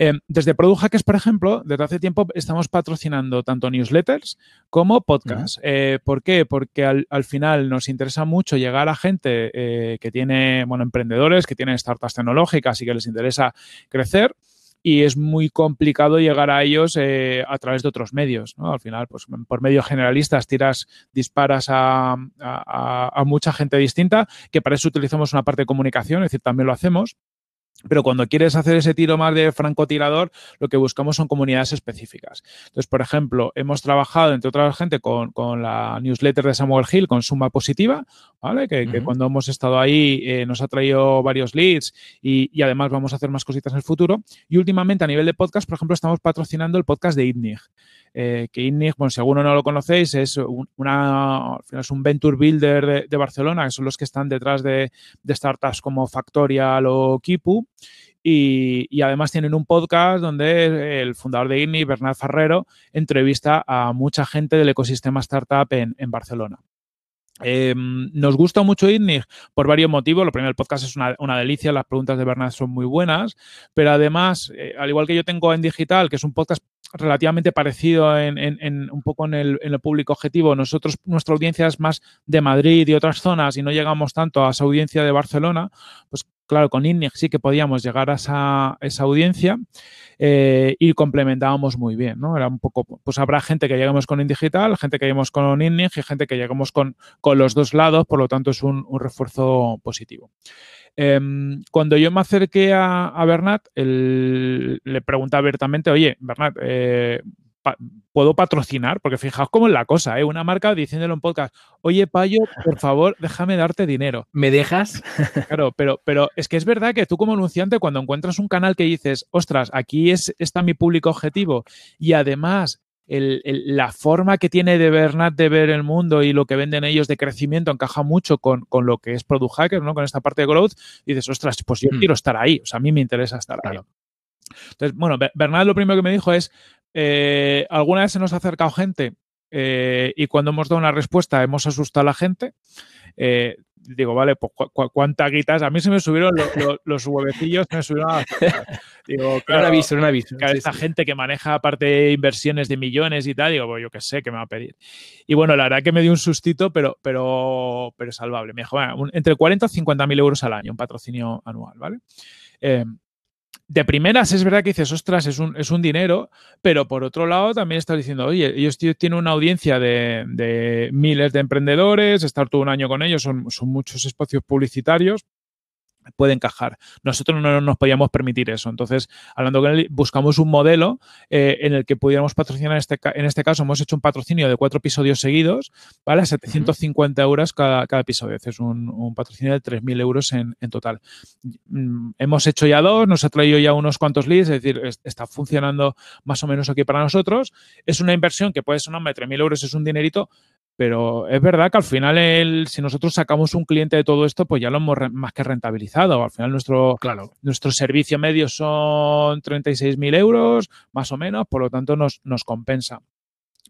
[SPEAKER 3] Eh, desde Product Hackers, por ejemplo, desde hace tiempo estamos patrocinando tanto newsletters como podcasts. Eh, ¿Por qué? Porque al, final nos interesa mucho llegar a gente eh, que tiene, bueno, emprendedores, que tienen startups tecnológicas y que les interesa crecer y es muy complicado llegar a ellos a través de otros medios. Al final, pues por medios generalistas tiras, disparas a, a, mucha gente distinta, que para eso utilizamos una parte de comunicación, es decir, también lo hacemos. Pero cuando quieres hacer ese tiro más de francotirador, lo que buscamos son comunidades específicas. Entonces, por ejemplo, hemos trabajado, entre otras gente, con, la newsletter de Samuel Hill, con Suma Positiva, ¿vale? Que, cuando hemos estado ahí eh, nos ha traído varios leads y, además vamos a hacer más cositas en el futuro. Y últimamente, a nivel de podcast, por ejemplo, estamos patrocinando el podcast de ITNIG. Eh, que ITNIG, bueno, si alguno no lo conocéis, es, una, es un venture builder de, Barcelona, que son los que están detrás de, de startups como Factorial o Kipu. Y, además tienen un podcast donde el fundador de INNI, Bernard Ferrero, entrevista a mucha gente del ecosistema startup en, Barcelona. Em, nos gusta mucho INNIG por varios motivos. Lo primero, el podcast es una, delicia, las preguntas de Bernard son muy buenas, pero además, eh, al igual que yo tengo en digital, que es un podcast relativamente parecido en, un poco en el, en el, público objetivo, nosotros, nuestra audiencia es más de Madrid y otras zonas y no llegamos tanto a esa audiencia de Barcelona, pues claro, con INNIG sí que podíamos llegar a esa, audiencia eh, y complementábamos muy bien, ¿no? Era un poco, pues habrá gente que lleguemos con InDigital, gente que lleguemos con INNIG y gente que lleguemos con, los dos lados, por lo tanto es un, refuerzo positivo. Em, cuando yo me acerqué a, a Bernat, le pregunté abiertamente, oye, Bernat, eh, pa- ¿puedo patrocinar? Porque fijaos cómo es la cosa, ¿eh? Una marca diciéndole en podcast, oye, Payo, por favor, déjame darte dinero.
[SPEAKER 5] ¿Me dejas?
[SPEAKER 3] Claro, pero, pero es que es verdad que tú como anunciante, cuando encuentras un canal que dices, ostras, aquí es, está mi público objetivo y además el- el- la forma que tiene de Bernat de ver el mundo y lo que venden ellos de crecimiento encaja mucho con, con lo que es Product Hacker, ¿no? Con esta parte de growth, y dices, ostras, pues yo
[SPEAKER 5] Hmm.
[SPEAKER 3] quiero estar ahí. O sea, a mí me interesa estar ahí. Entonces, bueno, Be- Bernat lo primero que me dijo es, eh, ¿alguna vez se nos ha acercado gente eh, y cuando hemos dado una respuesta hemos asustado a la gente? Eh, digo, vale, pues cu- cu- cuántas guitas. A mí se me subieron lo- lo- los huevecillos, se me subieron a. Digo, claro,
[SPEAKER 5] un aviso, un aviso.
[SPEAKER 3] claro,
[SPEAKER 5] Sí,
[SPEAKER 3] esta
[SPEAKER 5] sí.
[SPEAKER 3] gente que maneja aparte de inversiones de millones y tal, digo, pues yo qué sé, ¿qué me va a pedir? Y bueno, la verdad que me dio un sustito, pero, pero, pero salvable. Me dijo, "Bueno, un- entre 40 y 50 mil euros al año, un patrocinio anual, ¿vale? Eh, de primeras es verdad que dices, ostras, es un, es un dinero, pero por otro lado también estás diciendo, oye, ellos tienen una audiencia de, de miles de emprendedores, estar todo un año con ellos, son, son muchos espacios publicitarios, puede encajar. Nosotros no nos podíamos permitir eso. Entonces, hablando con él, buscamos un modelo eh, en el que pudiéramos patrocinar, este, ca- en este caso hemos hecho un patrocinio de cuatro episodios seguidos, ¿vale? A 750 euros cada, cada episodio. Es un, un patrocinio de 3.000 euros en, en total. Mm, hemos hecho ya dos, nos ha traído ya unos cuantos leads, es decir, es- está funcionando más o menos aquí para nosotros. Es una inversión que puede ser, hombre, 3.000 euros es un dinerito, pero es verdad que al final, el, si nosotros sacamos un cliente de todo esto, pues ya lo hemos más que rentabilizado. Al final, nuestro, nuestro servicio medio son 36.000 euros, más o menos, por lo tanto, nos, nos compensa.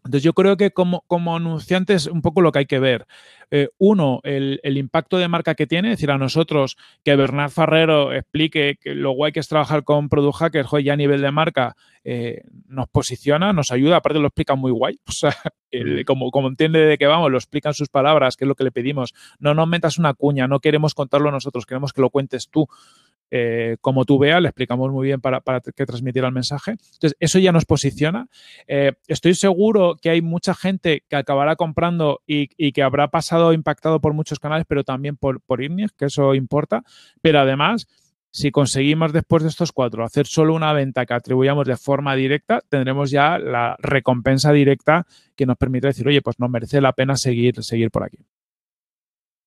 [SPEAKER 3] Entonces, yo creo que como, como anunciante es un poco lo que hay que ver. Eh, uno, el, el impacto de marca que tiene, es decir, a nosotros que Bernard Ferrero explique que lo guay que es trabajar con Product Hackers, ya a nivel de marca, eh, nos posiciona, nos ayuda, aparte lo explica muy guay. O sea, el- como, como entiende de qué vamos, lo explican sus palabras, que es lo que le pedimos. No nos metas una cuña, no queremos contarlo nosotros, queremos que lo cuentes tú. Eh, como tú veas, le explicamos muy bien para, que transmitiera el mensaje. Entonces, eso ya nos posiciona. Eh, estoy seguro que hay mucha gente que acabará comprando y, que habrá pasado impactado por muchos canales, pero también por, por que eso importa. Pero además, si conseguimos después de estos cuatro hacer solo una venta que atribuyamos de forma directa, tendremos ya la recompensa directa que nos permite decir, oye, pues nos merece la pena seguir, seguir por aquí.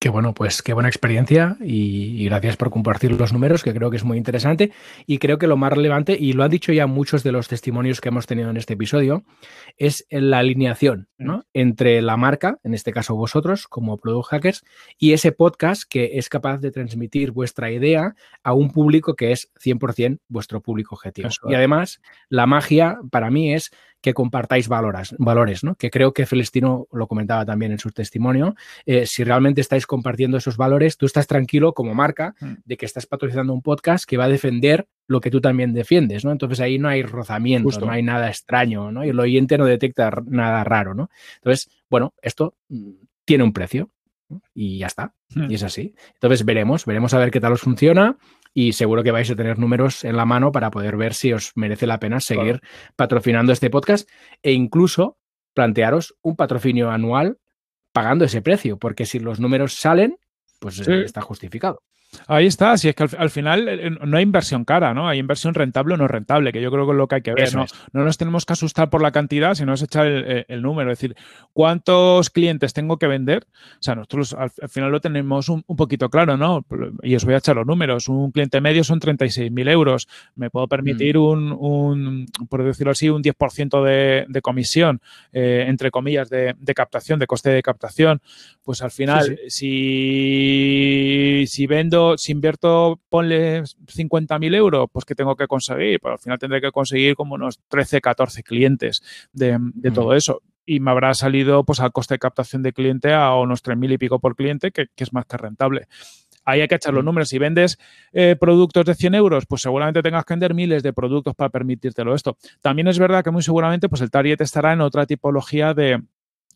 [SPEAKER 5] Qué bueno, pues qué buena experiencia y, y gracias por compartir los números, que creo que es muy interesante. Y creo que lo más relevante, y lo han dicho ya muchos de los testimonios que hemos tenido en este episodio, es la alineación ¿no? entre la marca, en este caso vosotros como Product Hackers, y ese podcast que es capaz de transmitir vuestra idea a un público que es 100% vuestro público objetivo.
[SPEAKER 3] Eso
[SPEAKER 5] Y además, la magia para mí es que compartáis valoras, valores, ¿no? que creo que Celestino lo comentaba también en su testimonio. Eh, si realmente estáis compartiendo esos valores, tú estás tranquilo como marca
[SPEAKER 3] Mm.
[SPEAKER 5] de que estás patrocinando un podcast que va a defender lo que tú también defiendes, ¿no? Entonces ahí no hay rozamiento,
[SPEAKER 3] Justo.
[SPEAKER 5] no hay nada extraño, ¿no? Y el oyente no detecta nada raro, ¿no? Entonces, bueno, esto mm, tiene un precio y ya está.
[SPEAKER 3] Mm.
[SPEAKER 5] Y es así. Entonces veremos, veremos a ver qué tal os funciona y seguro que vais a tener números en la mano para poder ver si os merece la pena seguir patrocinando este podcast e incluso plantearos un patrocinio anual pagando ese precio, porque si los números salen, pues
[SPEAKER 3] Sí.
[SPEAKER 5] eh, está justificado.
[SPEAKER 3] Ahí está, si es que al, al final eh, no hay inversión cara, ¿no? Hay inversión rentable o no rentable, que yo creo que es lo que hay que ver. ¿no? no nos tenemos que asustar por la cantidad, sino es echar el, el- el número. Es decir, ¿cuántos clientes tengo que vender? O sea, nosotros al, al final lo tenemos un, un poquito claro, ¿no? Y os voy a echar los números. Un cliente medio son 36.000 euros. Me puedo permitir un, un, por decirlo así, un 10% de, de comisión, eh, entre comillas, de, de captación, de coste de captación. Pues al final, si, si vendo, si invierto, ponle 50.000 euros, pues que tengo que conseguir? Pues al final tendré que conseguir como unos 13, 14 clientes de, de todo eso. Y me habrá salido pues al coste de captación de cliente a unos 3.000 y pico por cliente, que, que es más que rentable. Ahí hay que echar los números. Si vendes eh, productos de 100 euros, pues seguramente tengas que vender miles de productos para permitírtelo esto. También es verdad que muy seguramente pues el target estará en otra tipología de,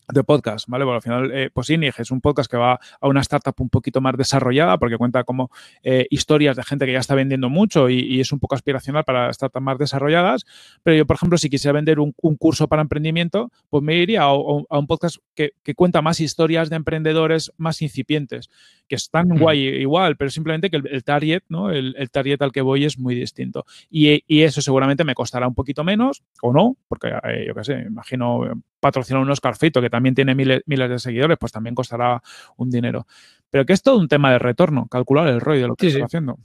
[SPEAKER 3] de podcast, ¿vale? Porque al final, eh, pues Inig es un podcast que va a una startup un poquito más desarrollada porque cuenta como eh, historias de gente que ya está vendiendo mucho y, es un poco aspiracional para startups más desarrolladas. Pero yo, por ejemplo, si quisiera vender un, curso para emprendimiento, pues me iría a, un podcast que, cuenta más historias de emprendedores más incipientes, que están guay igual, pero simplemente que el, target, ¿no? El, target al que voy es muy distinto. Y, eso seguramente me costará un poquito menos o no, porque eh, yo qué sé, imagino patrocinar un Oscar Feito que también tiene miles, de seguidores, pues también costará un dinero. Pero que es todo un tema de retorno, calcular el ROI de lo que estoy haciendo.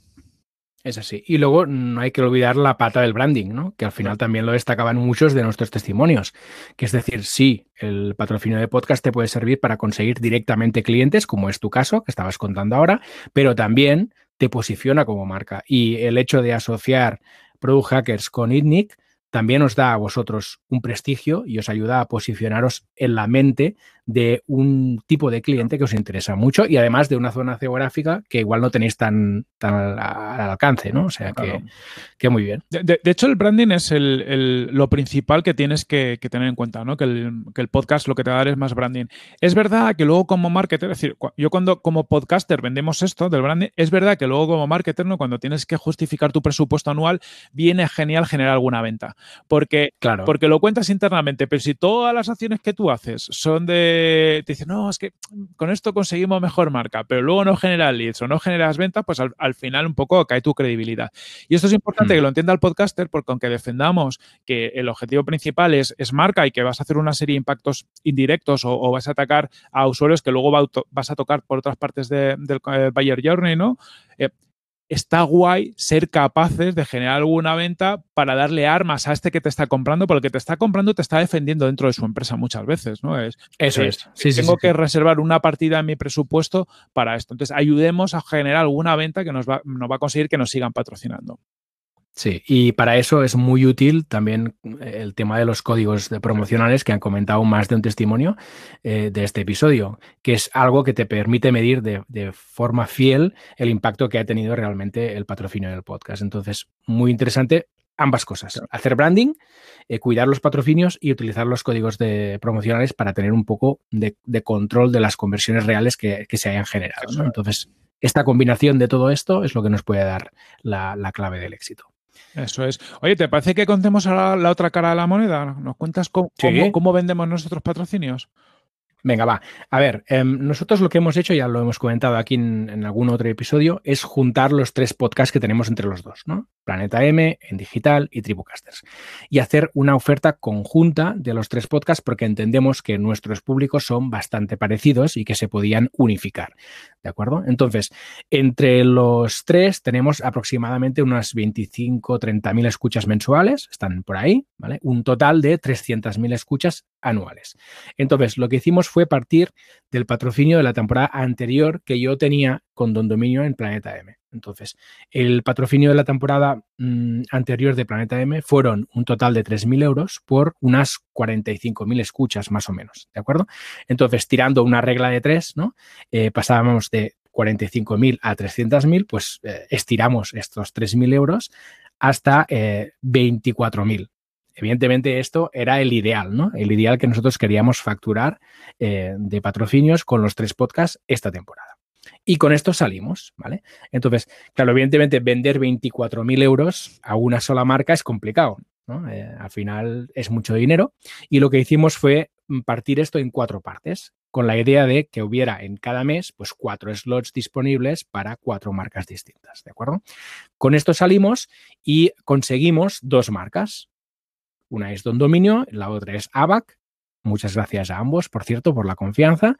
[SPEAKER 5] Es así. Y luego no hay que olvidar la pata del branding, ¿no? Que al final también lo destacaban muchos de nuestros testimonios. Que es decir, sí, el patrocinio de podcast te puede servir para conseguir directamente clientes, como es tu caso, que estabas contando ahora, pero también te posiciona como marca. Y el hecho de asociar Product Hackers con ITNIC también os da a vosotros un prestigio y os ayuda a posicionaros en la mente de un tipo de cliente que os interesa mucho y además de una zona geográfica que igual no tenéis tan, tan al, alcance, ¿no? O sea que, que muy bien.
[SPEAKER 3] De, hecho, el branding es el, lo principal que tienes que, tener en cuenta, ¿no? Que el, podcast lo que te va a dar es más branding. Es verdad que luego como marketer, es decir, yo cuando como podcaster vendemos esto del branding, es verdad que luego como marketer, ¿no? Cuando tienes que justificar tu presupuesto anual, viene genial generar alguna venta. Porque, claro. porque lo cuentas internamente, pero si todas las acciones que tú haces son de te dicen, no, es que con esto conseguimos mejor marca, pero luego no generas leads o no generas ventas, pues al, final un poco cae tu credibilidad. Y esto es importante mm. que lo entienda el podcaster, porque aunque defendamos que el objetivo principal es, es marca y que vas a hacer una serie de impactos indirectos o, vas a atacar a usuarios que luego vas a tocar por otras partes del Buyer Journey, ¿no? Eh, está guay ser capaces de generar alguna venta para darle armas a este que te está comprando, porque el que te está comprando te está defendiendo dentro de su empresa muchas veces, ¿no? Es,
[SPEAKER 5] Eso es.
[SPEAKER 3] tengo que reservar una partida en mi presupuesto para esto. Entonces, ayudemos a generar alguna venta que nos va, nos va a conseguir que nos sigan patrocinando.
[SPEAKER 5] Sí, y para eso es muy útil también eh, el tema de los códigos de promocionales que han comentado más de un testimonio eh, de este episodio, que es algo que te permite medir de, forma fiel el impacto que ha tenido realmente el patrocinio del podcast. Entonces, muy interesante ambas cosas, hacer branding, eh, cuidar los patrocinios y utilizar los códigos de promocionales para tener un poco de, control de las conversiones reales que, se hayan generado. Entonces, esta combinación de todo esto es lo que nos puede dar la clave del éxito.
[SPEAKER 3] Eso es. Oye, ¿te parece que contemos ahora la otra cara de la moneda? ¿Nos cuentas cómo, cómo vendemos nuestros patrocinios?
[SPEAKER 5] Venga, va. A ver, em, nosotros lo que hemos hecho, ya lo hemos comentado aquí en, algún otro episodio, es juntar los tres podcasts que tenemos entre los dos, ¿no? Planeta M, En Digital y Tribucasters. Y hacer una oferta conjunta de los tres podcasts porque entendemos que nuestros públicos son bastante parecidos y que se podían unificar. ¿De acuerdo? Entonces, entre los tres tenemos aproximadamente unas 25 30 mil escuchas mensuales, están por ahí, ¿vale? Un total de 300 mil escuchas anuales. Entonces, lo que hicimos fue partir del patrocinio de la temporada anterior que yo tenía con Don Dominio en Planeta M. Entonces, el patrocinio de la temporada mm, anterior de Planeta M fueron un total de 3.000 euros por unas 45.000 escuchas más o menos, ¿de acuerdo? Entonces, tirando una regla de tres, ¿no? Eh, pasábamos de 45.000 a 300.000, pues eh, estiramos estos 3.000 euros hasta 24.000. Eh, Evidentemente esto era el ideal, ¿no? El ideal que nosotros queríamos facturar de patrocinios con los tres podcasts esta temporada. Y con esto salimos, ¿vale? Entonces, claro, evidentemente vender 24.000 euros a una sola marca es complicado, ¿no? Eh, al final es mucho dinero. Y lo que hicimos fue partir esto en cuatro partes, con la idea de que hubiera en cada mes, pues cuatro slots disponibles para cuatro marcas distintas, ¿de acuerdo? Con esto salimos y conseguimos dos marcas. Una es Don Dominio, la otra es ABAC. Muchas gracias a ambos, por cierto, por la confianza.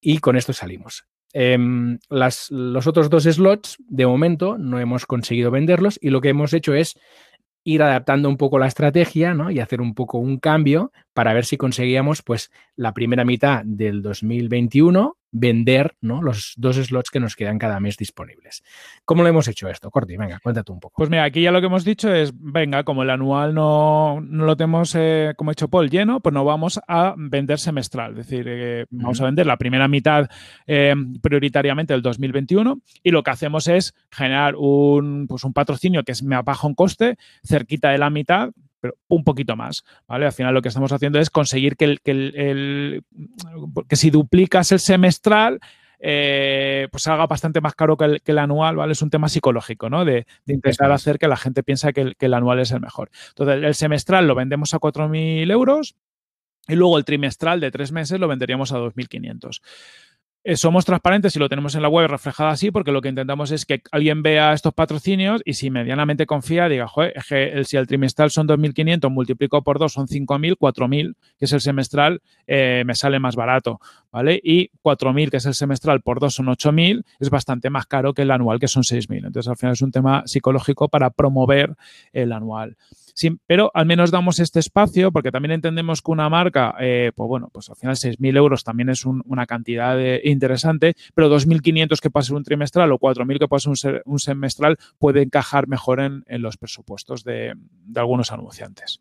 [SPEAKER 5] Y con esto salimos. Em, las, los otros dos slots, de momento, no hemos conseguido venderlos y lo que hemos hecho es ir adaptando un poco la estrategia ¿no? y hacer un poco un cambio para ver si conseguíamos pues, la primera mitad del 2021 vender ¿no? los dos slots que nos quedan cada mes disponibles. ¿Cómo lo hemos hecho esto? Corti, venga, cuéntate un poco.
[SPEAKER 3] Pues mira, aquí ya lo que hemos dicho es, venga, como el anual no, no lo tenemos, eh, como ha hecho Paul, lleno, pues no vamos a vender semestral. Es decir, eh, vamos a vender la primera mitad eh, prioritariamente del 2021 y lo que hacemos es generar un, pues un patrocinio que es me bajo un coste, cerquita de la mitad, pero un poquito más, ¿vale? Al final lo que estamos haciendo es conseguir que, el, que, el, que si duplicas el semestral, eh, pues salga bastante más caro que el, que el, anual, ¿vale? Es un tema psicológico, ¿no? De, de intentar hacer que la gente piense que el, que el, anual es el mejor. Entonces, el semestral lo vendemos a 4.000 euros y luego el trimestral de tres meses lo venderíamos a 2.500. Eh, somos transparentes y lo tenemos en la web reflejado así porque lo que intentamos es que alguien vea estos patrocinios y si medianamente confía diga, joder, si el trimestral son 2.500, multiplico por 2 son 5.000, 4.000, que es el semestral, eh, me sale más barato, ¿vale? Y 4.000, que es el semestral, por 2 son 8.000, es bastante más caro que el anual, que son 6.000. Entonces, al final es un tema psicológico para promover el anual. Pero al menos damos este espacio porque también entendemos que una marca, eh, pues bueno, pues al final 6.000 euros también es un, una cantidad de, interesante, pero 2.500 que ser un trimestral o 4.000 que ser un, semestral puede encajar mejor en, los presupuestos de algunos anunciantes.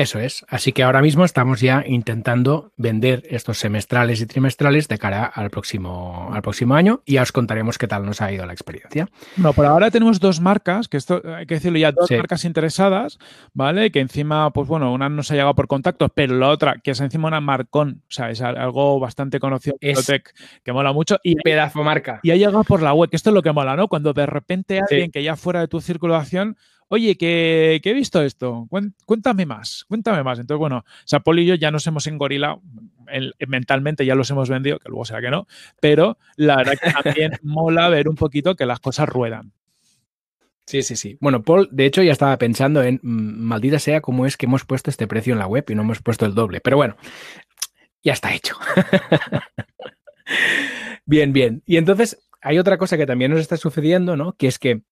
[SPEAKER 5] Eso es. Así que ahora mismo estamos ya intentando vender estos semestrales y trimestrales de cara al próximo, al próximo año y ya os contaremos qué tal nos ha ido la experiencia.
[SPEAKER 3] No, por ahora tenemos dos marcas, que esto hay que decirlo ya, dos sí. marcas interesadas, ¿vale? Que encima, pues bueno, una no se ha llegado por contactos, pero la otra, que es encima una Marcón, o sea, es algo bastante conocido
[SPEAKER 5] es
[SPEAKER 3] que mola mucho. Y
[SPEAKER 5] pedazo marca.
[SPEAKER 3] Y ha llegado por la web, que esto es lo que mola, ¿no? Cuando de repente alguien sí. que ya fuera de tu circulación oye, que, que, he visto esto, cuéntame más, cuéntame más. Entonces, bueno, Sapol y yo ya nos hemos engorilado, el, mentalmente ya los hemos vendido, que luego será que no, pero la verdad que también mola ver un poquito que las cosas ruedan.
[SPEAKER 5] Sí, sí, sí. Bueno, Paul, de hecho, ya estaba pensando en, maldita sea, cómo es que hemos puesto este precio en la web y no hemos puesto el doble. Pero bueno, ya está hecho. bien, bien. Y entonces, hay otra cosa que también nos está sucediendo, ¿no? Que es que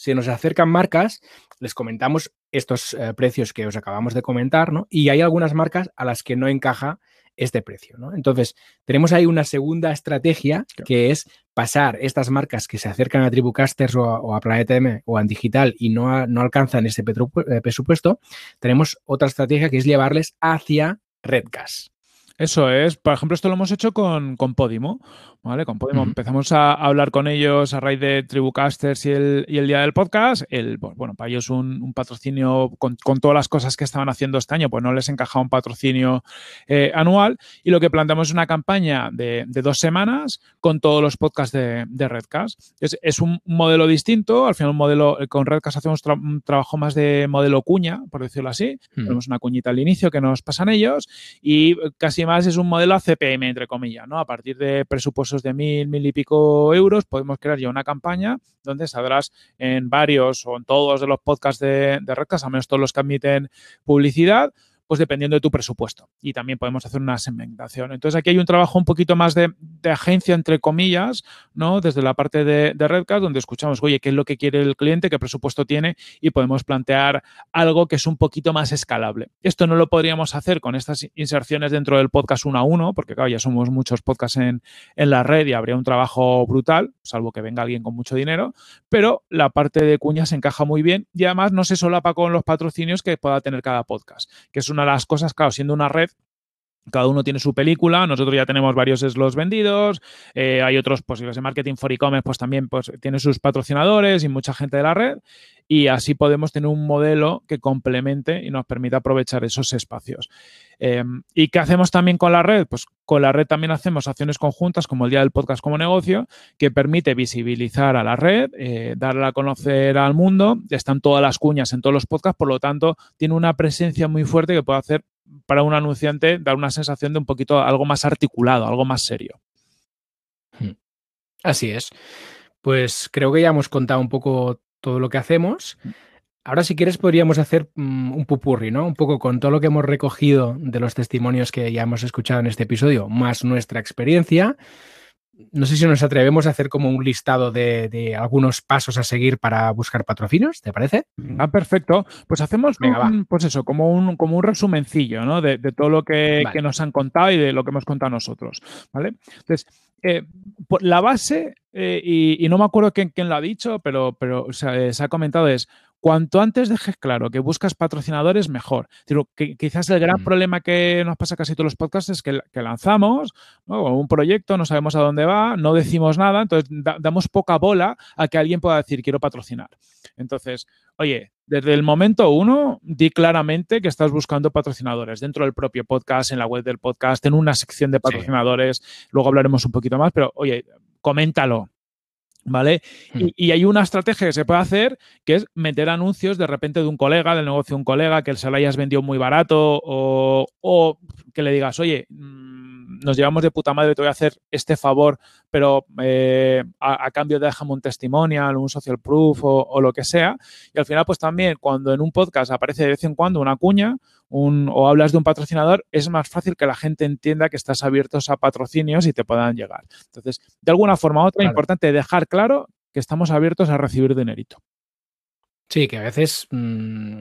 [SPEAKER 5] si nos acercan marcas, les comentamos estos eh, precios que os acabamos de comentar, ¿no? Y hay algunas marcas a las que no encaja este precio, ¿no? Entonces, tenemos ahí una segunda estrategia que es pasar estas marcas que se acercan a Tribucasters o a, o a Planeta M o a Digital y no, a, no alcanzan ese eh, presupuesto, tenemos otra estrategia que es llevarles hacia Redcast.
[SPEAKER 3] Eso es. Por ejemplo, esto lo hemos hecho con, con Podimo. ¿Vale? Con Podimo uh -huh. empezamos a hablar con ellos a raíz de Tribucasters y el, y el día del podcast. El, bueno, para ellos un, un patrocinio con, con, todas las cosas que estaban haciendo este año, pues no les encajaba un patrocinio eh, anual. Y lo que planteamos es una campaña de, de, dos semanas con todos los podcasts de, de Redcast. Es, es, un modelo distinto. Al final, un modelo con Redcast hacemos tra un trabajo más de modelo cuña, por decirlo así. Uh -huh. Tenemos una cuñita al inicio que nos pasan ellos y casi más es un modelo a CPM, entre comillas, ¿no? A partir de presupuestos de mil, mil y pico euros, podemos crear ya una campaña donde saldrás en varios o en todos de los podcasts de, de al menos todos los que admiten publicidad, pues dependiendo de tu presupuesto. Y también podemos hacer una segmentación. Entonces aquí hay un trabajo un poquito más de, agencia, entre comillas, ¿no? Desde la parte de, de, Redcast, donde escuchamos, oye, qué es lo que quiere el cliente, qué presupuesto tiene, y podemos plantear algo que es un poquito más escalable. Esto no lo podríamos hacer con estas inserciones dentro del podcast uno a uno, porque claro, ya somos muchos podcasts en, en la red y habría un trabajo brutal, salvo que venga alguien con mucho dinero, pero la parte de cuñas encaja muy bien y además no se solapa con los patrocinios que pueda tener cada podcast, que es una de las cosas, claro, siendo una red, cada uno tiene su película, nosotros ya tenemos varios slots vendidos, eh, hay otros posibles de marketing for e-commerce, pues también pues, tiene sus patrocinadores y mucha gente de la red, y así podemos tener un modelo que complemente y nos permita aprovechar esos espacios. Eh, ¿Y qué hacemos también con la red? Pues con la red también hacemos acciones conjuntas, como el Día del Podcast como negocio, que permite visibilizar a la red, eh, darla a conocer al mundo, están todas las cuñas en todos los podcasts, por lo tanto, tiene una presencia muy fuerte que puede hacer para un anunciante dar una sensación de un poquito algo más articulado, algo más serio.
[SPEAKER 5] Hmm. Así es. Pues creo que ya hemos contado un poco todo lo que hacemos. Ahora, si quieres, podríamos hacer um, un pupurri, ¿no? Un poco con todo lo que hemos recogido de los testimonios que ya hemos escuchado en este episodio, más nuestra experiencia no sé si nos atrevemos a hacer como un listado de, de, algunos pasos a seguir para buscar patrocinios, ¿te parece?
[SPEAKER 3] Ah, perfecto. Pues hacemos
[SPEAKER 5] Venga,
[SPEAKER 3] un, pues eso, como un, como un resumencillo, ¿no? De, de todo lo que,
[SPEAKER 5] vale.
[SPEAKER 3] que, nos han contado y de lo que hemos contado nosotros, ¿vale? Entonces, eh, la base, eh, y, y, no me acuerdo quién, quién, lo ha dicho, pero, pero o sea, eh, se ha comentado es, cuanto antes dejes claro que buscas patrocinadores, mejor. Digo, que, quizás el gran mm. problema que nos pasa casi todos los podcasts es que, que lanzamos ¿no? un proyecto, no sabemos a dónde va, no decimos nada, entonces da, damos poca bola a que alguien pueda decir quiero patrocinar. Entonces, oye, desde el momento uno, di claramente que estás buscando patrocinadores dentro del propio podcast, en la web del podcast, en una sección de patrocinadores. Luego hablaremos un poquito más, pero oye, coméntalo. ¿Vale?
[SPEAKER 5] Hmm.
[SPEAKER 3] Y, y hay una estrategia que se puede hacer que es meter anuncios de repente de un colega, del negocio de un colega, que se lo hayas vendido muy barato o, o que le digas, oye, mm, nos llevamos de puta madre, te voy a hacer este favor, pero eh, a, a cambio déjame un testimonial, un social proof o, o lo que sea. Y al final, pues también cuando en un podcast aparece de vez en cuando una cuña un, o hablas de un patrocinador, es más fácil que la gente entienda que estás abiertos a patrocinios y te puedan llegar. Entonces, de alguna forma u otra,
[SPEAKER 5] Claro.
[SPEAKER 3] importante dejar claro que estamos abiertos a recibir dinerito.
[SPEAKER 5] Sí, que a veces mm,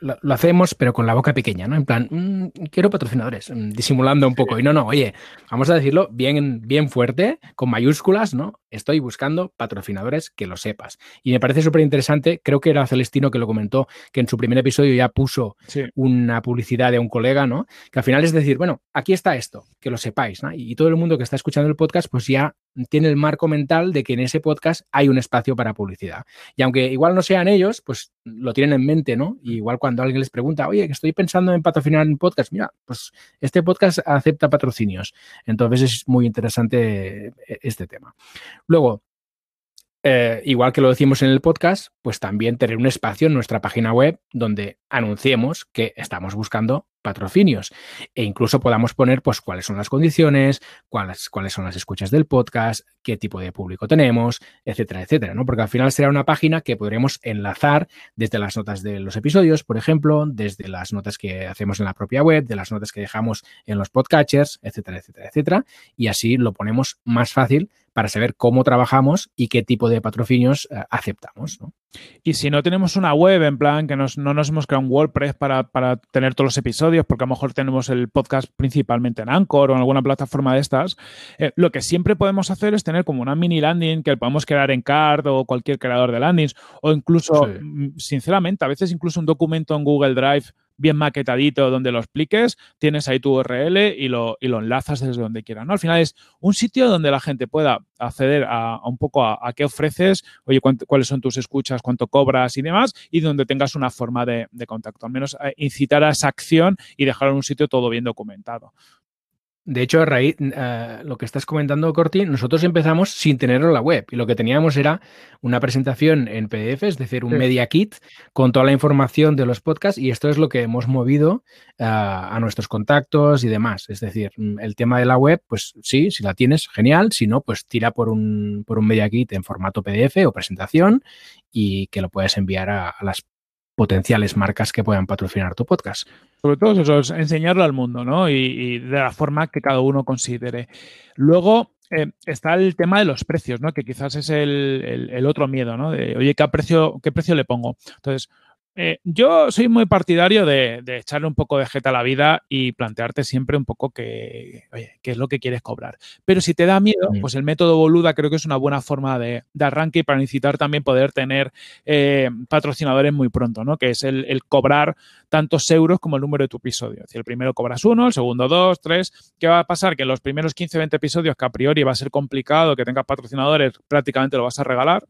[SPEAKER 5] lo, lo hacemos, pero con la boca pequeña, ¿no? En plan, "Mm, quiero patrocinadores, mm, disimulando un poco. Y no, no, oye, vamos a decirlo bien, bien fuerte, con mayúsculas, ¿no? Estoy buscando patrocinadores que lo sepas. Y me parece súper interesante, creo que era Celestino que lo comentó, que en su primer episodio ya puso
[SPEAKER 3] Sí.
[SPEAKER 5] una publicidad de un colega, ¿no? Que al final es decir, bueno, aquí está esto, que lo sepáis, ¿no? Y todo el mundo que está escuchando el podcast, pues ya tiene el marco mental de que en ese podcast hay un espacio para publicidad. Y aunque igual no sean ellos, pues lo tienen en mente, ¿no? Y igual cuando alguien les pregunta, oye, que estoy pensando en patrocinar un podcast, mira, pues este podcast acepta patrocinios. Entonces es muy interesante eh, este tema. Luego, eh, igual que lo decimos en el podcast, pues también tener un espacio en nuestra página web donde anunciemos que estamos buscando patrocinios e incluso podamos poner pues cuáles son las condiciones, cuáles, cuáles son las escuchas del podcast, qué tipo de público tenemos, etcétera, etcétera, ¿no? Porque al final será una página que podremos enlazar desde las notas de los episodios, por ejemplo, desde las notas que hacemos en la propia web, de las notas que dejamos en los podcatchers, etcétera, etcétera, etcétera, y así lo ponemos más fácil para saber cómo trabajamos y qué tipo de patrocinios eh, aceptamos.
[SPEAKER 3] Y si no tenemos una web, en plan que nos- no nos hemos creado un WordPress para, para tener todos los episodios, porque a lo mejor tenemos el podcast principalmente en Anchor o en alguna plataforma de estas, eh, lo que siempre podemos hacer es tener como una mini landing que podemos crear en Card o cualquier creador de landings, o incluso,
[SPEAKER 5] Sí.
[SPEAKER 3] mm, sinceramente, a veces incluso un documento en Google Drive bien maquetadito donde lo expliques, tienes ahí tu URL y lo, y lo enlazas desde donde quieras. ¿no? Al final es un sitio donde la gente pueda acceder a, un poco a, qué ofreces, oye, cuáles son tus escuchas, cuánto cobras y demás, y donde tengas una forma de, de contacto. Al menos eh, incitar a esa acción y dejar en un sitio todo bien documentado.
[SPEAKER 5] De hecho, Raíz, eh, lo que estás comentando, Corti, nosotros empezamos sin tenerlo en la web y lo que teníamos era una presentación en PDF, es decir, un
[SPEAKER 3] Sí.
[SPEAKER 5] media kit con toda la información de los podcasts y esto es lo que hemos movido a nuestros contactos y demás. Es decir, mm, el tema de la web, pues sí, si la tienes, genial, si no, pues tira por un, por un media kit en formato PDF o presentación y que lo puedes enviar a, a las potenciales marcas que puedan patrocinar tu podcast.
[SPEAKER 3] Sobre todo eso, es enseñarlo al mundo, ¿no? Y, de la forma que cada uno considere. Luego eh, está el tema de los precios, ¿no? Que quizás es el, el- el otro miedo, ¿no? De, oye, ¿qué precio, qué precio le pongo? Entonces, eh, yo soy muy partidario de, de echarle un poco de jeta a la vida y plantearte siempre un poco que, oye, qué es lo que quieres cobrar. Pero si te da miedo, pues el método boluda creo que es una buena forma de, de arranque y para incitar también poder tener eh, patrocinadores muy pronto, ¿no? Que es el, el cobrar tantos euros como el número de tu episodio. Es decir, el primero cobras uno, el segundo dos, tres. ¿Qué va a pasar? Que los primeros 15, 20 episodios, que a priori va a ser complicado que tengas patrocinadores, prácticamente lo vas a regalar.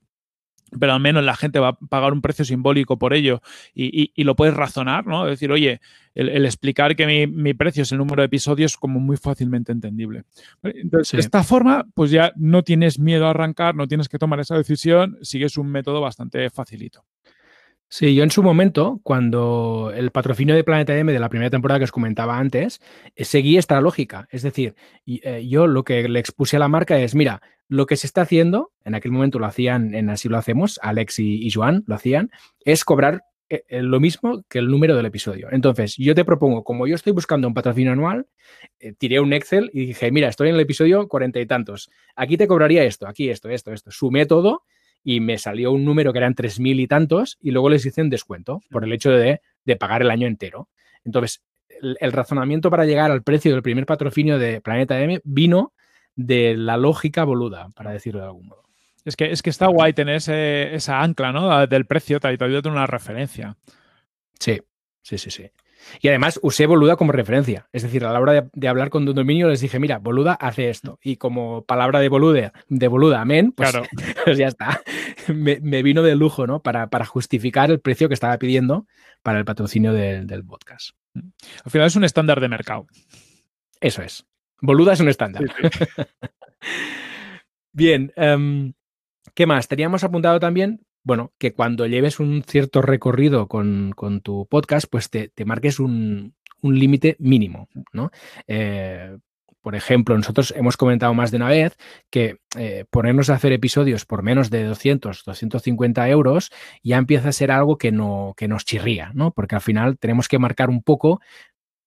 [SPEAKER 3] Pero al menos la gente va a pagar un precio simbólico por ello y, y- y lo puedes razonar, ¿no? Es decir, oye, el, el explicar que mi, mi precio es el número de episodios es como muy fácilmente entendible. Entonces,
[SPEAKER 5] Sí.
[SPEAKER 3] de esta forma, pues ya no tienes miedo a arrancar, no tienes que tomar esa decisión, sigues un método bastante facilito.
[SPEAKER 5] Sí, yo en su momento, cuando el patrocinio de Planeta M de la primera temporada que os comentaba antes, eh, seguí esta lógica. Es decir, eh, yo lo que le expuse a la marca es, mira, lo que se está haciendo, en aquel momento lo hacían en Así lo hacemos, Alex y, y Joan lo hacían, es cobrar eh, eh, lo mismo que el número del episodio. Entonces, yo te propongo, como yo estoy buscando un patrocinio anual, eh, tiré un Excel y dije, mira, estoy en el episodio cuarenta y tantos. Aquí te cobraría esto, aquí esto, esto, esto. Sumé todo y me salió un número que eran 3.000 y tantos y luego les hice un descuento por el hecho de, de pagar el año entero. Entonces, el, el razonamiento para llegar al precio del primer patrocinio de Planeta M vino de la lógica boluda, para decirlo de algún modo.
[SPEAKER 3] Es que, es que está guay tener ese- esa ancla, ¿no? Del precio, te ayuda a tener una referencia.
[SPEAKER 5] Sí, sí, sí, sí. Y además usé Boluda como referencia. Es decir, a la hora de, de hablar con Don Dominio les dije, mira, Boluda hace esto. Y como palabra de Boluda, de Boluda, amén, pues,
[SPEAKER 3] Claro.
[SPEAKER 5] pues ya está. Me, me vino de lujo, ¿no? Para, para justificar el precio que estaba pidiendo para el patrocinio del, del podcast.
[SPEAKER 3] Al final es un estándar de mercado.
[SPEAKER 5] Eso es. Boluda es un estándar. Bien, em, ¿qué más? Teníamos apuntado también, bueno, que cuando lleves un cierto recorrido con, con tu podcast, pues te, te marques un, un límite mínimo, ¿no? Eh, por ejemplo, nosotros hemos comentado más de una vez que eh, ponernos a hacer episodios por menos de 200, 250 euros ya empieza a ser algo que, no, que nos chirría, ¿no? Porque al final tenemos que marcar un poco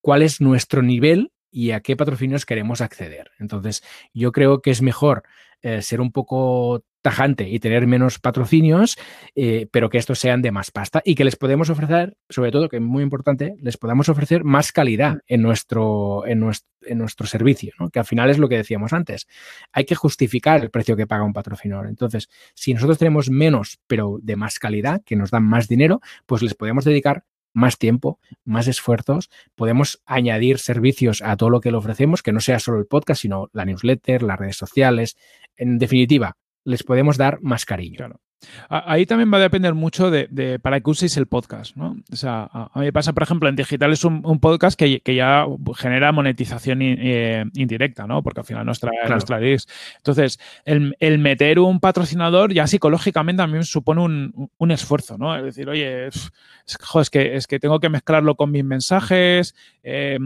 [SPEAKER 5] cuál es nuestro nivel y a qué patrocinios queremos acceder. Entonces, yo creo que es mejor eh, ser un poco tajante y tener menos patrocinios, eh, pero que estos sean de más pasta y que les podemos ofrecer, sobre todo, que es muy importante, les podamos ofrecer más calidad en nuestro, en nuestro, en nuestro servicio, ¿no? que al final es lo que decíamos antes. Hay que justificar el precio que paga un patrocinador. Entonces, si nosotros tenemos menos, pero de más calidad, que nos dan más dinero, pues les podemos dedicar más tiempo, más esfuerzos, podemos añadir servicios a todo lo que le ofrecemos, que no sea solo el podcast, sino la newsletter, las redes sociales. En definitiva, les podemos dar más cariño.
[SPEAKER 3] Claro. Ahí también va a depender mucho de, de para qué uséis el podcast, ¿no? O sea, a, mí me pasa, por ejemplo, en digital es un, un podcast que, que ya genera monetización in- eh, indirecta, ¿no? Porque al final nuestra,
[SPEAKER 5] Claro.
[SPEAKER 3] nuestra leads. Entonces, el, el meter un patrocinador ya psicológicamente también supone un, un esfuerzo, ¿no? Es decir, oye, es, que, joder, es que, es que tengo que mezclarlo con mis mensajes, eh,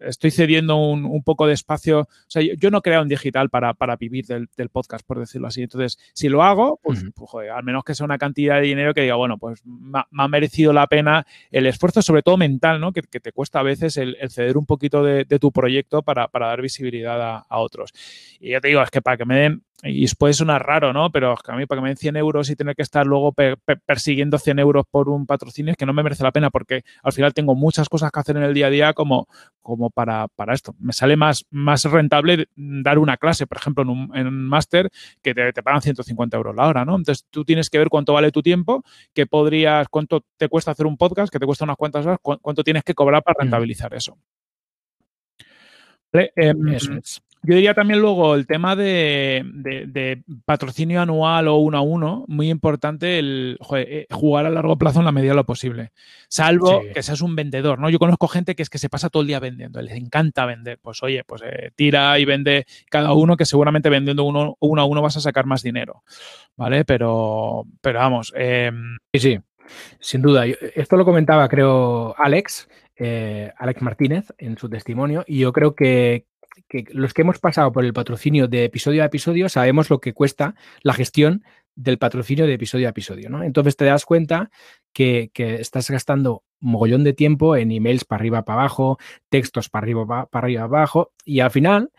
[SPEAKER 3] estoy cediendo un, un poco de espacio. O sea, yo, yo no he creado un digital para, para vivir del, del podcast, por decirlo así. Entonces, si lo hago, pues, pues, joder, al menos que sea una cantidad de dinero que diga, bueno, pues me ha, me ha merecido la pena el esfuerzo, sobre todo mental, ¿no? Que, te cuesta a veces el, ceder un poquito de, tu proyecto para, para dar visibilidad a, a otros. Y ya te digo, es que para que me den, y puede sonar raro, ¿no? Pero que a mí para que me den 100 euros y tener que estar luego per- per- persiguiendo 100 euros por un patrocinio es que no me merece la pena porque al final tengo muchas cosas que hacer en el día a día como, como para, para esto. Me sale más, más rentable dar una clase, por ejemplo, en un, en un máster que te, te pagan 150 euros la hora, ¿no? Entonces tú tienes que ver cuánto vale tu tiempo, qué podrías, cuánto te cuesta hacer un podcast, que te cuesta unas cuantas horas, cu- cuánto tienes que cobrar para rentabilizar eso. Vale, em,
[SPEAKER 5] Eso es.
[SPEAKER 3] Yo diría también luego el tema de, de- de patrocinio anual o uno a uno, muy importante el joder, eh, jugar a largo plazo en la medida de lo posible. Salvo
[SPEAKER 5] Sí.
[SPEAKER 3] que seas un vendedor, ¿no? Yo conozco gente que es que se pasa todo el día vendiendo, les encanta vender. Pues oye, pues eh, tira y vende cada uno, que seguramente vendiendo uno, uno a uno vas a sacar más dinero. ¿Vale? Pero, pero vamos. em,
[SPEAKER 5] Sí, sí, sin duda. Esto lo comentaba, creo, Alex, eh, Alex Martínez, en su testimonio, y yo creo que, que los que hemos pasado por el patrocinio de episodio a episodio sabemos lo que cuesta la gestión del patrocinio de episodio a episodio, ¿no? Entonces te das cuenta que, que estás gastando mogollón de tiempo en emails para arriba, para abajo, textos para arriba, pa- para arriba, abajo, y al final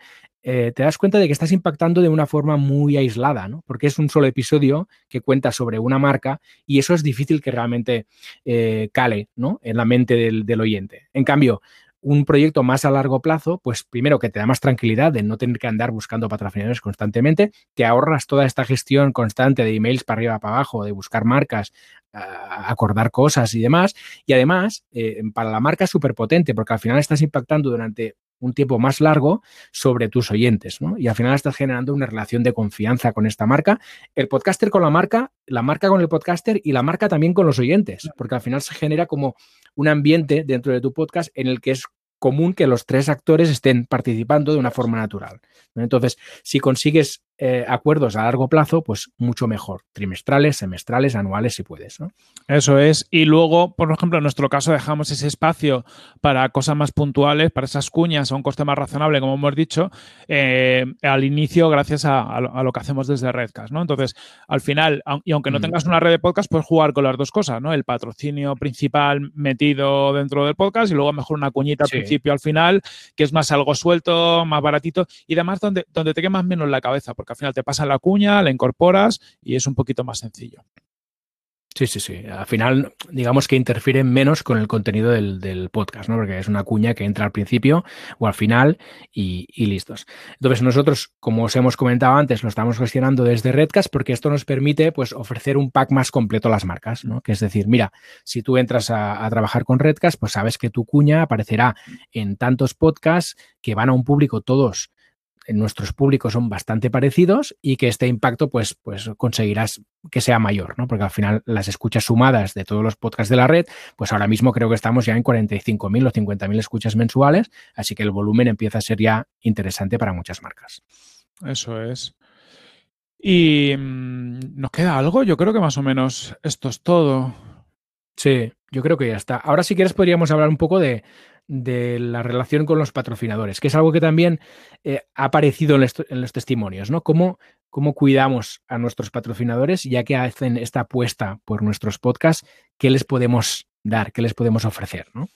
[SPEAKER 5] eh, te das cuenta de que estás impactando de una forma muy aislada, ¿no? Porque es un solo episodio que cuenta sobre una marca y eso es difícil que realmente eh, cale, ¿no? En la mente del oyente. En cambio, un proyecto más a largo plazo, pues primero que te da más tranquilidad de no tener que andar buscando patrocinadores constantemente, te ahorras toda esta gestión constante de emails para arriba, para abajo, de buscar marcas, acordar cosas y demás. Y además, eh, para la marca es súper potente porque al final estás impactando durante un tiempo más largo sobre tus oyentes, ¿no? Y al final estás generando una relación de confianza con esta marca, el podcaster con la marca, la marca con el podcaster y la marca también con los oyentes, porque al final se genera como un ambiente dentro de tu podcast en el que es común que los tres actores estén participando de una forma natural. Entonces, si consigues eh, acuerdos a largo plazo, pues mucho mejor, trimestrales, semestrales, anuales, si puedes. ¿no?
[SPEAKER 3] Eso es. Y luego, por ejemplo, en nuestro caso dejamos ese espacio para cosas más puntuales, para esas cuñas a un coste más razonable, como hemos dicho, eh, al inicio gracias a, a lo, que hacemos desde Redcast, ¿no? Entonces, al final, y aunque no
[SPEAKER 5] Mm.
[SPEAKER 3] tengas una red de podcast, puedes jugar con las dos cosas, ¿no? El patrocinio principal metido dentro del podcast y luego mejor una cuñita al
[SPEAKER 5] Sí.
[SPEAKER 3] Al final, que es más algo suelto, más baratito y además donde, donde te quemas menos la cabeza, porque al final te pasa la cuña, la incorporas y es un poquito más sencillo.
[SPEAKER 5] Sí, sí, sí. Al final, digamos que interfieren menos con el contenido del, podcast, ¿no? Porque es una cuña que entra al principio o al final y, listos. Entonces, nosotros, como os hemos comentado antes, lo estamos gestionando desde Redcast porque esto nos permite pues, ofrecer un pack más completo a las marcas, ¿no? Que es decir, mira, si tú entras a, a trabajar con Redcast, pues sabes que tu cuña aparecerá en tantos podcasts que van a un público todos nuestros públicos son bastante parecidos y que este impacto pues, pues conseguirás que sea mayor, ¿no? Porque al final las escuchas sumadas de todos los podcasts de la red, pues ahora mismo creo que estamos ya en 45.000 o 50.000 escuchas mensuales, así que el volumen empieza a ser ya interesante para muchas marcas.
[SPEAKER 3] Eso es. ¿Y mm, nos queda algo? Yo creo que más o menos esto es todo.
[SPEAKER 5] Sí, yo creo que ya está. Ahora si quieres podríamos hablar un poco de, de la relación con los patrocinadores, que es algo que también eh, ha aparecido en, los testimonios, ¿no? ¿Cómo, ¿Cómo cuidamos a nuestros patrocinadores ya que hacen esta apuesta por nuestros podcasts? ¿Qué les podemos dar? ¿Qué les podemos ofrecer? ¿no?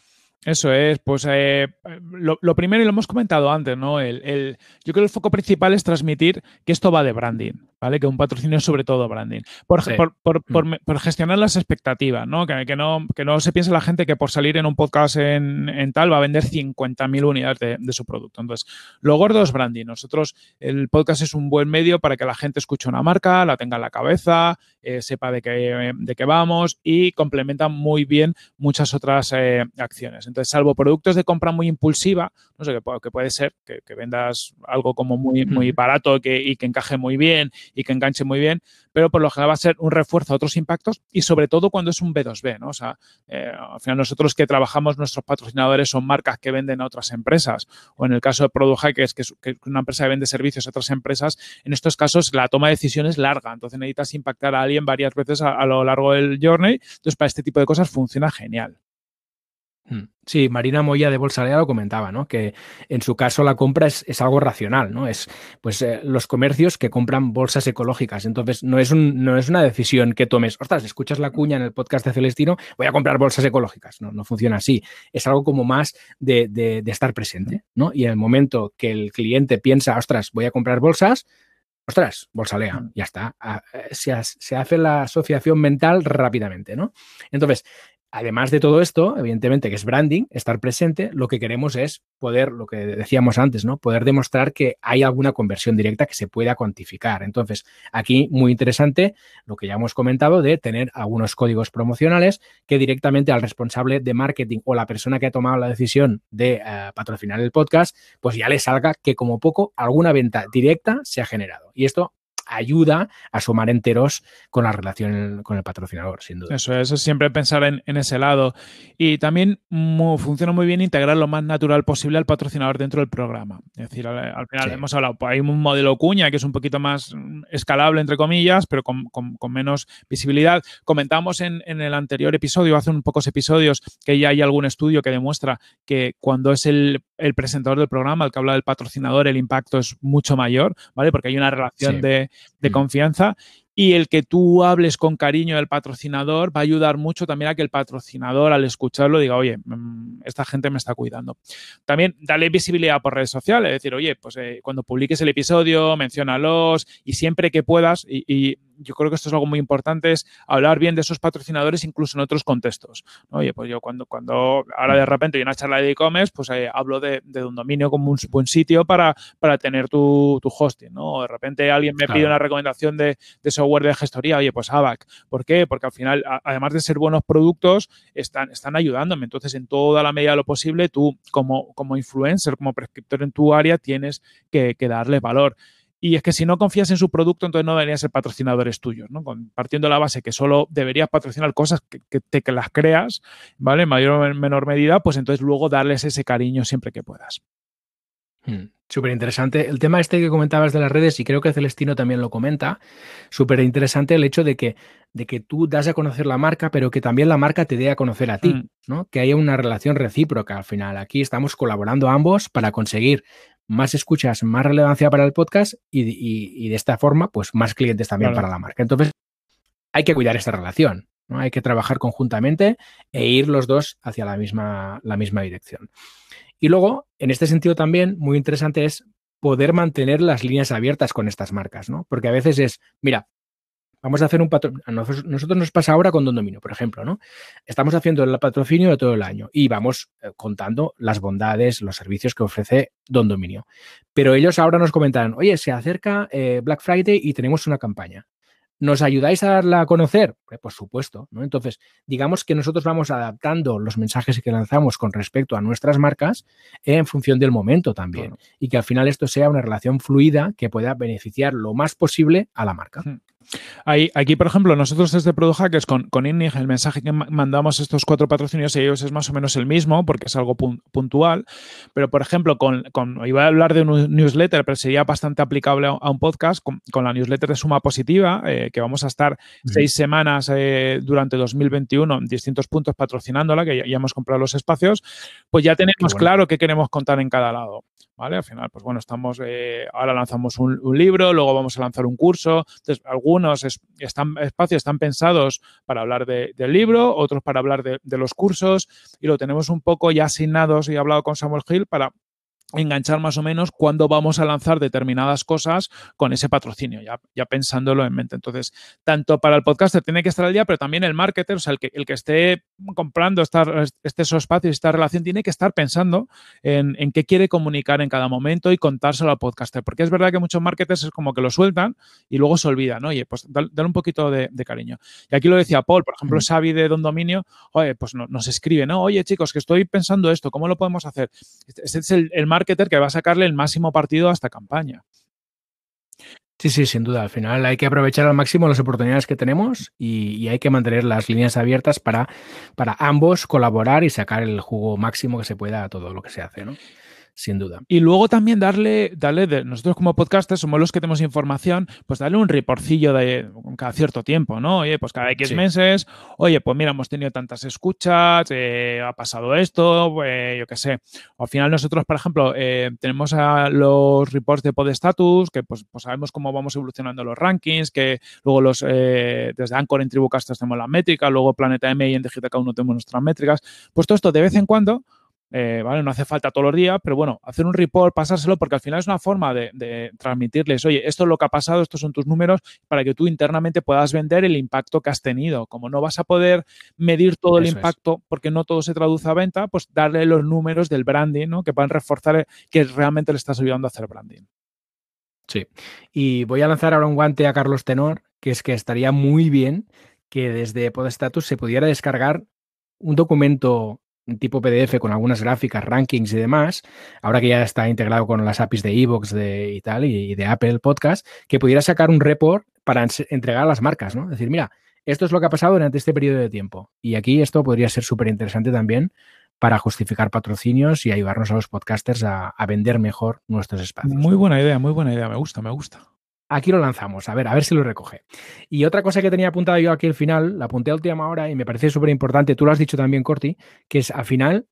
[SPEAKER 3] Eso es, pues eh, lo, primero, y lo hemos comentado antes, ¿no? El, yo creo que el foco principal es transmitir que esto va de branding, ¿vale? Que un patrocinio es sobre todo branding. Por, mm. por, gestionar las expectativas, ¿no? Que, que ¿no? que no se piense la gente que por salir en un podcast en, tal va a vender 50.000 unidades de, su producto. Entonces, lo gordo es branding. Nosotros, el podcast es un buen medio para que la gente escuche una marca, la tenga en la cabeza, eh, sepa de qué, de qué vamos y complementa muy bien muchas otras eh, acciones. Entonces, salvo productos de compra muy impulsiva, no sé, que, puede ser que, vendas algo como muy, muy barato y que encaje muy bien y que enganche muy bien, pero por lo general va a ser un refuerzo a otros impactos y sobre todo cuando es un B2B, ¿no? O sea, eh, al final nosotros que trabajamos, nuestros patrocinadores son marcas que venden a otras empresas o en el caso de Product que es, que es una empresa que vende servicios a otras empresas, en estos casos la toma de decisiones es larga, entonces necesitas impactar a alguien varias veces a lo largo del journey, entonces para este tipo de cosas funciona genial.
[SPEAKER 5] Mm. Sí, Marina Moya de Bolsalea lo comentaba, ¿no? Que en su caso la compra es, algo racional, ¿no? Es pues eh, los comercios que compran bolsas ecológicas. Entonces, no es, un, no es una decisión que tomes, ostras, escuchas la cuña en el podcast de Celestino, voy a comprar bolsas ecológicas. No, no funciona así. Es algo como más de, estar presente, ¿no? Y en el momento que el cliente piensa, ostras, voy a comprar bolsas, ostras, bolsalea, ya está. Ah, eh, se, se, hace la asociación mental rápidamente, ¿no? Entonces, Además de todo esto, evidentemente que es branding, estar presente, lo que queremos es poder, lo que decíamos antes, ¿no? Poder demostrar que hay alguna conversión directa que se pueda cuantificar. Entonces, aquí muy interesante lo que ya hemos comentado de tener algunos códigos promocionales que directamente al responsable de marketing o la persona que ha tomado la decisión de eh, patrocinar el podcast, pues ya le salga que como poco alguna venta directa se ha generado. Y esto ayuda a sumar enteros con la relación con el patrocinador, sin duda.
[SPEAKER 3] Eso, eso es siempre pensar en, ese lado. Y también funciona muy bien integrar lo más natural posible al patrocinador dentro del programa. Es decir, al, final hemos hablado, pues hay un modelo cuña que es un poquito más mm, escalable, entre comillas, pero con, menos visibilidad. Comentamos en, el anterior episodio, hace un pocos episodios, que ya hay algún estudio que demuestra que cuando es el, presentador del programa el que habla del patrocinador, el impacto es mucho mayor, ¿vale? Porque hay una relación de, de mm. confianza y el que tú hables con cariño del patrocinador va a ayudar mucho también a que el patrocinador al escucharlo diga, oye, mm, esta gente me está cuidando. También dale visibilidad por redes sociales, es decir, oye, pues eh, cuando publiques el episodio, menciónalos y siempre que puedas, y, yo creo que esto es algo muy importante, es hablar bien de esos patrocinadores incluso en otros contextos. Oye, pues yo cuando, cuando ahora de repente hay una charla de e-commerce, pues eh, hablo de, un dominio como un buen sitio para, para tener tu, hosting, ¿no? O de repente alguien me pide una recomendación de, de software de gestoría, oye, pues ABAC. ¿Por qué? Porque al final, además de ser buenos productos, están, están ayudándome. Entonces, en toda la medida de lo posible, tú como, como influencer, como prescriptor en tu área, tienes que, darle valor. Y es que si no confías en su producto, entonces no deberían ser patrocinadores tuyos, ¿no? partiendo de la base que solo deberías patrocinar cosas que, que, que las creas, ¿vale? En mayor o menor medida, pues entonces luego darles ese cariño siempre que puedas.
[SPEAKER 5] Hmm. Súper interesante. El tema este que comentabas de las redes, y creo que Celestino también lo comenta, súper interesante el hecho de que, de que tú das a conocer la marca, pero que también la marca te dé a conocer a ti, hmm. ¿no? Que haya una relación recíproca al final. Aquí estamos colaborando ambos para conseguir más escuchas, más relevancia para el podcast y, de esta forma, pues más clientes también para la marca. Entonces, hay que cuidar esta relación, ¿no? Hay que trabajar conjuntamente e ir los dos hacia la misma, la misma dirección. Y luego, en este sentido también, muy interesante es poder mantener las líneas abiertas con estas marcas, ¿no? Porque a veces es, mira, vamos a hacer un patrocinio. A nosotros, nos pasa ahora con Don Dominio, por ejemplo, ¿no? Estamos haciendo el patrocinio de todo el año y vamos eh, contando las bondades, los servicios que ofrece Don Dominio. Pero ellos ahora nos comentan, oye, se acerca eh, Black Friday y tenemos una campaña. ¿Nos ayudáis a darla a conocer? Por supuesto, ¿no? Entonces, digamos que nosotros vamos adaptando los mensajes que lanzamos con respecto a nuestras marcas en función del momento también. Y que al final esto sea una relación fluida que pueda beneficiar lo más posible a la marca.
[SPEAKER 3] Ahí, aquí, por ejemplo, nosotros desde Product Hackers con, con INNIG, el mensaje que mandamos estos cuatro patrocinios y ellos es más o menos el mismo porque es algo puntual. Pero, por ejemplo, con, con, iba a hablar de un newsletter, pero sería bastante aplicable a, un podcast con, la newsletter de Suma Positiva, eh, que vamos a estar seis semanas eh, durante 2021 en distintos puntos patrocinándola, que ya, hemos comprado los espacios, pues ya tenemos claro qué queremos contar en cada lado. ¿Vale? Al final, pues bueno, estamos, eh, ahora lanzamos un, libro, luego vamos a lanzar un curso. Entonces, algunos están, espacios están pensados para hablar del libro, otros para hablar de, de, los cursos y lo tenemos un poco ya asignados y he hablado con Samuel Hill para enganchar más o menos cuándo vamos a lanzar determinadas cosas con ese patrocinio, ya, ya pensándolo en mente. Entonces, tanto para el podcaster tiene que estar al día, pero también el marketer, o sea, el que, el que esté comprando esta, este espacios, esta relación, tiene que estar pensando en, en, qué quiere comunicar en cada momento y contárselo al podcaster. Porque es verdad que muchos marketers es como que lo sueltan y luego se olvidan. Oye, pues dale, un poquito de, cariño. Y aquí lo decía Paul, por ejemplo, Xavi de Don Dominio, oye, pues nos escribe, ¿no? Oye, chicos, que estoy pensando esto, ¿cómo lo podemos hacer? Este, este es el, el marketer que va a sacarle el máximo partido a esta campaña.
[SPEAKER 5] Sí, sí, sin duda. Al final hay que aprovechar al máximo las oportunidades que tenemos y, hay que mantener las líneas abiertas para, para ambos colaborar y sacar el jugo máximo que se pueda a todo lo que se hace, ¿no? Sin duda.
[SPEAKER 3] Y luego también darle, darle de, nosotros como podcasters somos los que tenemos información, pues darle un reporcillo de cada cierto tiempo, ¿no? Oye, pues cada X meses, oye, pues mira, hemos tenido tantas escuchas, eh, ha pasado esto, pues yo qué sé. Al final nosotros, por ejemplo, eh, tenemos a los reports de Podestatus, que pues, pues, sabemos cómo vamos evolucionando los rankings, que luego los eh, desde Anchor en Tribucasters tenemos la métrica, luego Planeta M y en Digitaka1 tenemos nuestras métricas. Pues todo esto de vez en cuando eh, ¿vale? No hace falta todos los días, pero bueno, hacer un report, pasárselo, porque al final es una forma de, transmitirles, oye, esto es lo que ha pasado, estos son tus números, para que tú internamente puedas vender el impacto que has tenido. Como no vas a poder medir todo el impacto, porque no todo se traduce a venta, pues darle los números del branding, ¿no? Que puedan reforzar que realmente le estás ayudando a hacer branding.
[SPEAKER 5] Sí. Y voy a lanzar ahora un guante a Carlos Tenor, que es que estaría muy bien que desde Podestatus se pudiera descargar un documento tipo PDF con algunas gráficas, rankings y demás, ahora que ya está integrado con las APIs de Evox de, y tal, y, de Apple Podcast, que pudiera sacar un report para entregar a las marcas, ¿no? Es decir, mira, esto es lo que ha pasado durante este periodo de tiempo. Y aquí esto podría ser súper interesante también para justificar patrocinios y ayudarnos a los podcasters a, a vender mejor nuestros espacios.
[SPEAKER 3] Muy buena idea, muy buena idea, me gusta, me gusta
[SPEAKER 5] aquí lo lanzamos, a ver, a ver si lo recoge. Y otra cosa que tenía apuntada yo aquí al final, la apunté a última hora y me parece súper importante, tú lo has dicho también, Corti, que es al final,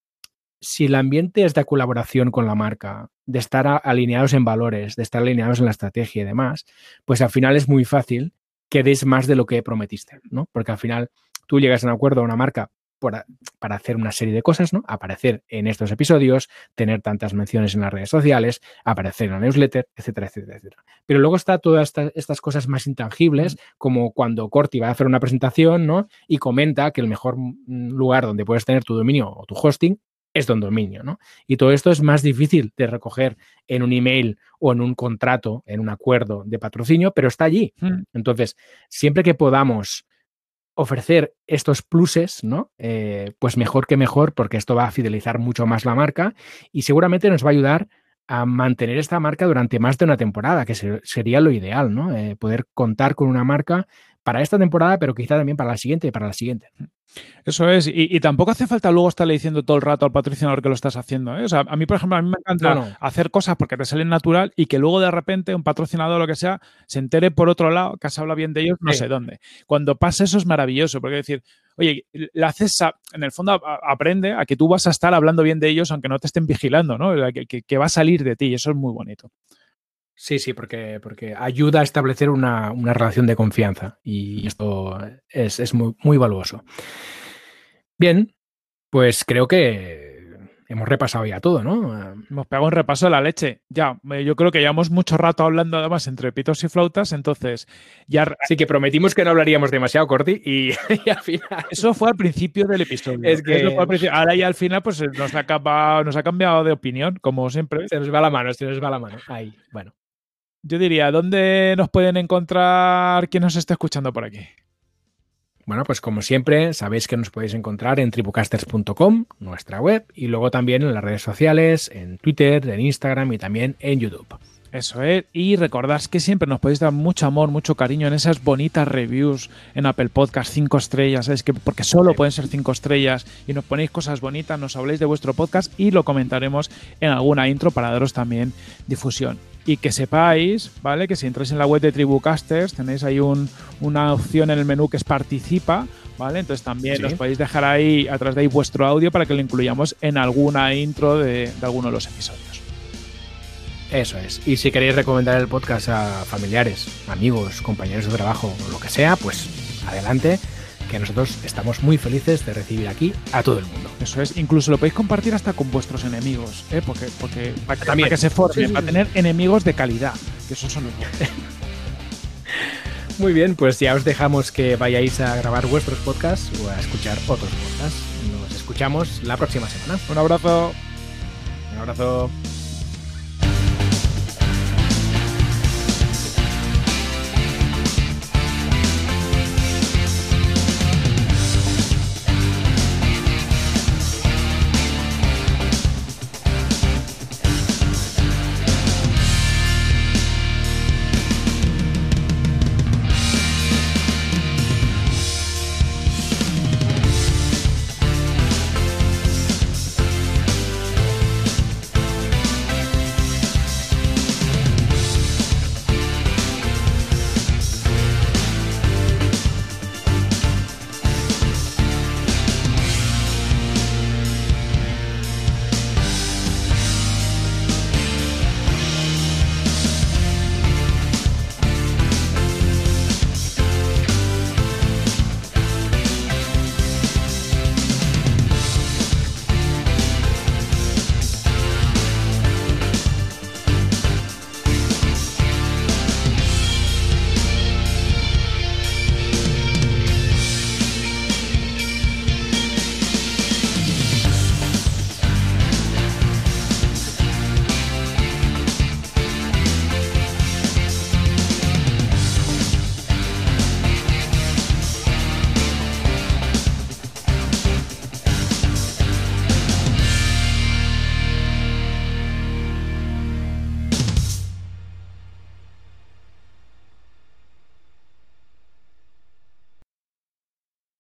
[SPEAKER 5] si el ambiente es de colaboración con la marca, de estar alineados en valores, de estar alineados en la estrategia y demás, pues al final es muy fácil que des más de lo que prometiste, ¿no? Porque al final tú llegas a un acuerdo a una marca para hacer una serie de cosas, ¿no? Aparecer en estos episodios, tener tantas menciones en las redes sociales, aparecer en la newsletter, etcétera, etcétera, etcétera. Pero luego está todas estas, cosas más intangibles, como cuando Corti va a hacer una presentación, ¿no? Y comenta que el mejor lugar donde puedes tener tu dominio o tu hosting es Don Dominio, ¿no? Y todo esto es más difícil de recoger en un email o en un contrato, en un acuerdo de patrocinio, pero está allí. Mm. Entonces, siempre que podamos ofrecer estos pluses, ¿no? Eh, pues mejor que mejor, porque esto va a fidelizar mucho más la marca y seguramente nos va a ayudar a mantener esta marca durante más de una temporada, que sería lo ideal, ¿no? Eh, poder contar con una marca para esta temporada, pero quizá también para la siguiente y para la siguiente.
[SPEAKER 3] Eso es, y, tampoco hace falta luego estarle diciendo todo el rato al patrocinador que lo estás haciendo. ¿eh? O sea, a mí, por ejemplo, a mí me encanta hacer cosas porque te salen natural y que luego de repente un patrocinador o lo que sea se entere por otro lado que has hablado bien de ellos, no sé dónde. Cuando pasa eso es maravilloso, porque decir, oye, la CESA en el fondo aprende a que tú vas a estar hablando bien de ellos aunque no te estén vigilando, ¿no? Que, que va a salir de ti y eso es muy bonito.
[SPEAKER 5] Sí, sí, porque, porque ayuda a establecer una, relación de confianza y esto es, muy, muy valuoso. Bien, pues creo que hemos repasado ya todo, ¿no?
[SPEAKER 3] Hemos pegado un repaso de la leche. Ya, eh, yo creo que llevamos mucho rato hablando además entre pitos y flautas, entonces ya...
[SPEAKER 5] Sí, que prometimos que no hablaríamos demasiado, Corti, y, al final...
[SPEAKER 3] Eso fue al principio del episodio.
[SPEAKER 5] Es que...
[SPEAKER 3] Ahora ya al final pues nos ha, acabado, nos ha cambiado de opinión, como siempre.
[SPEAKER 5] Se nos va la mano, se nos va la mano. Ahí, bueno.
[SPEAKER 3] Yo diría, ¿dónde nos pueden encontrar quien nos esté escuchando por aquí?
[SPEAKER 5] Bueno, pues como siempre, sabéis que nos podéis encontrar en tribucasters.com, nuestra web, y luego también en las redes sociales, en Twitter, en Instagram y también en YouTube.
[SPEAKER 3] Eso es. Y recordad que siempre nos podéis dar mucho amor, mucho cariño en esas bonitas reviews en Apple Podcast, 5 estrellas, es que porque solo pueden ser 5 estrellas y nos ponéis cosas bonitas, nos habléis de vuestro podcast y lo comentaremos en alguna intro para daros también difusión. Y que sepáis, ¿vale? Que si entráis en la web de Tribucasters tenéis ahí una opción en el menú que es participa, ¿vale? Entonces también os podéis dejar ahí atrás de ahí vuestro audio para que lo incluyamos en alguna intro de, de alguno de los episodios.
[SPEAKER 5] Eso es. Y si queréis recomendar el podcast a familiares, amigos, compañeros de trabajo o lo que sea, pues adelante, que nosotros estamos muy felices de recibir aquí a todo el mundo.
[SPEAKER 3] Eso es. Incluso lo podéis compartir hasta con vuestros enemigos, ¿eh? Porque, porque para, También. que se formen, para tener enemigos de calidad, que esos son los
[SPEAKER 5] Muy bien, pues ya os dejamos que vayáis a grabar vuestros podcasts o a escuchar otros podcasts. Nos escuchamos la próxima semana.
[SPEAKER 3] Un abrazo.
[SPEAKER 5] Un abrazo.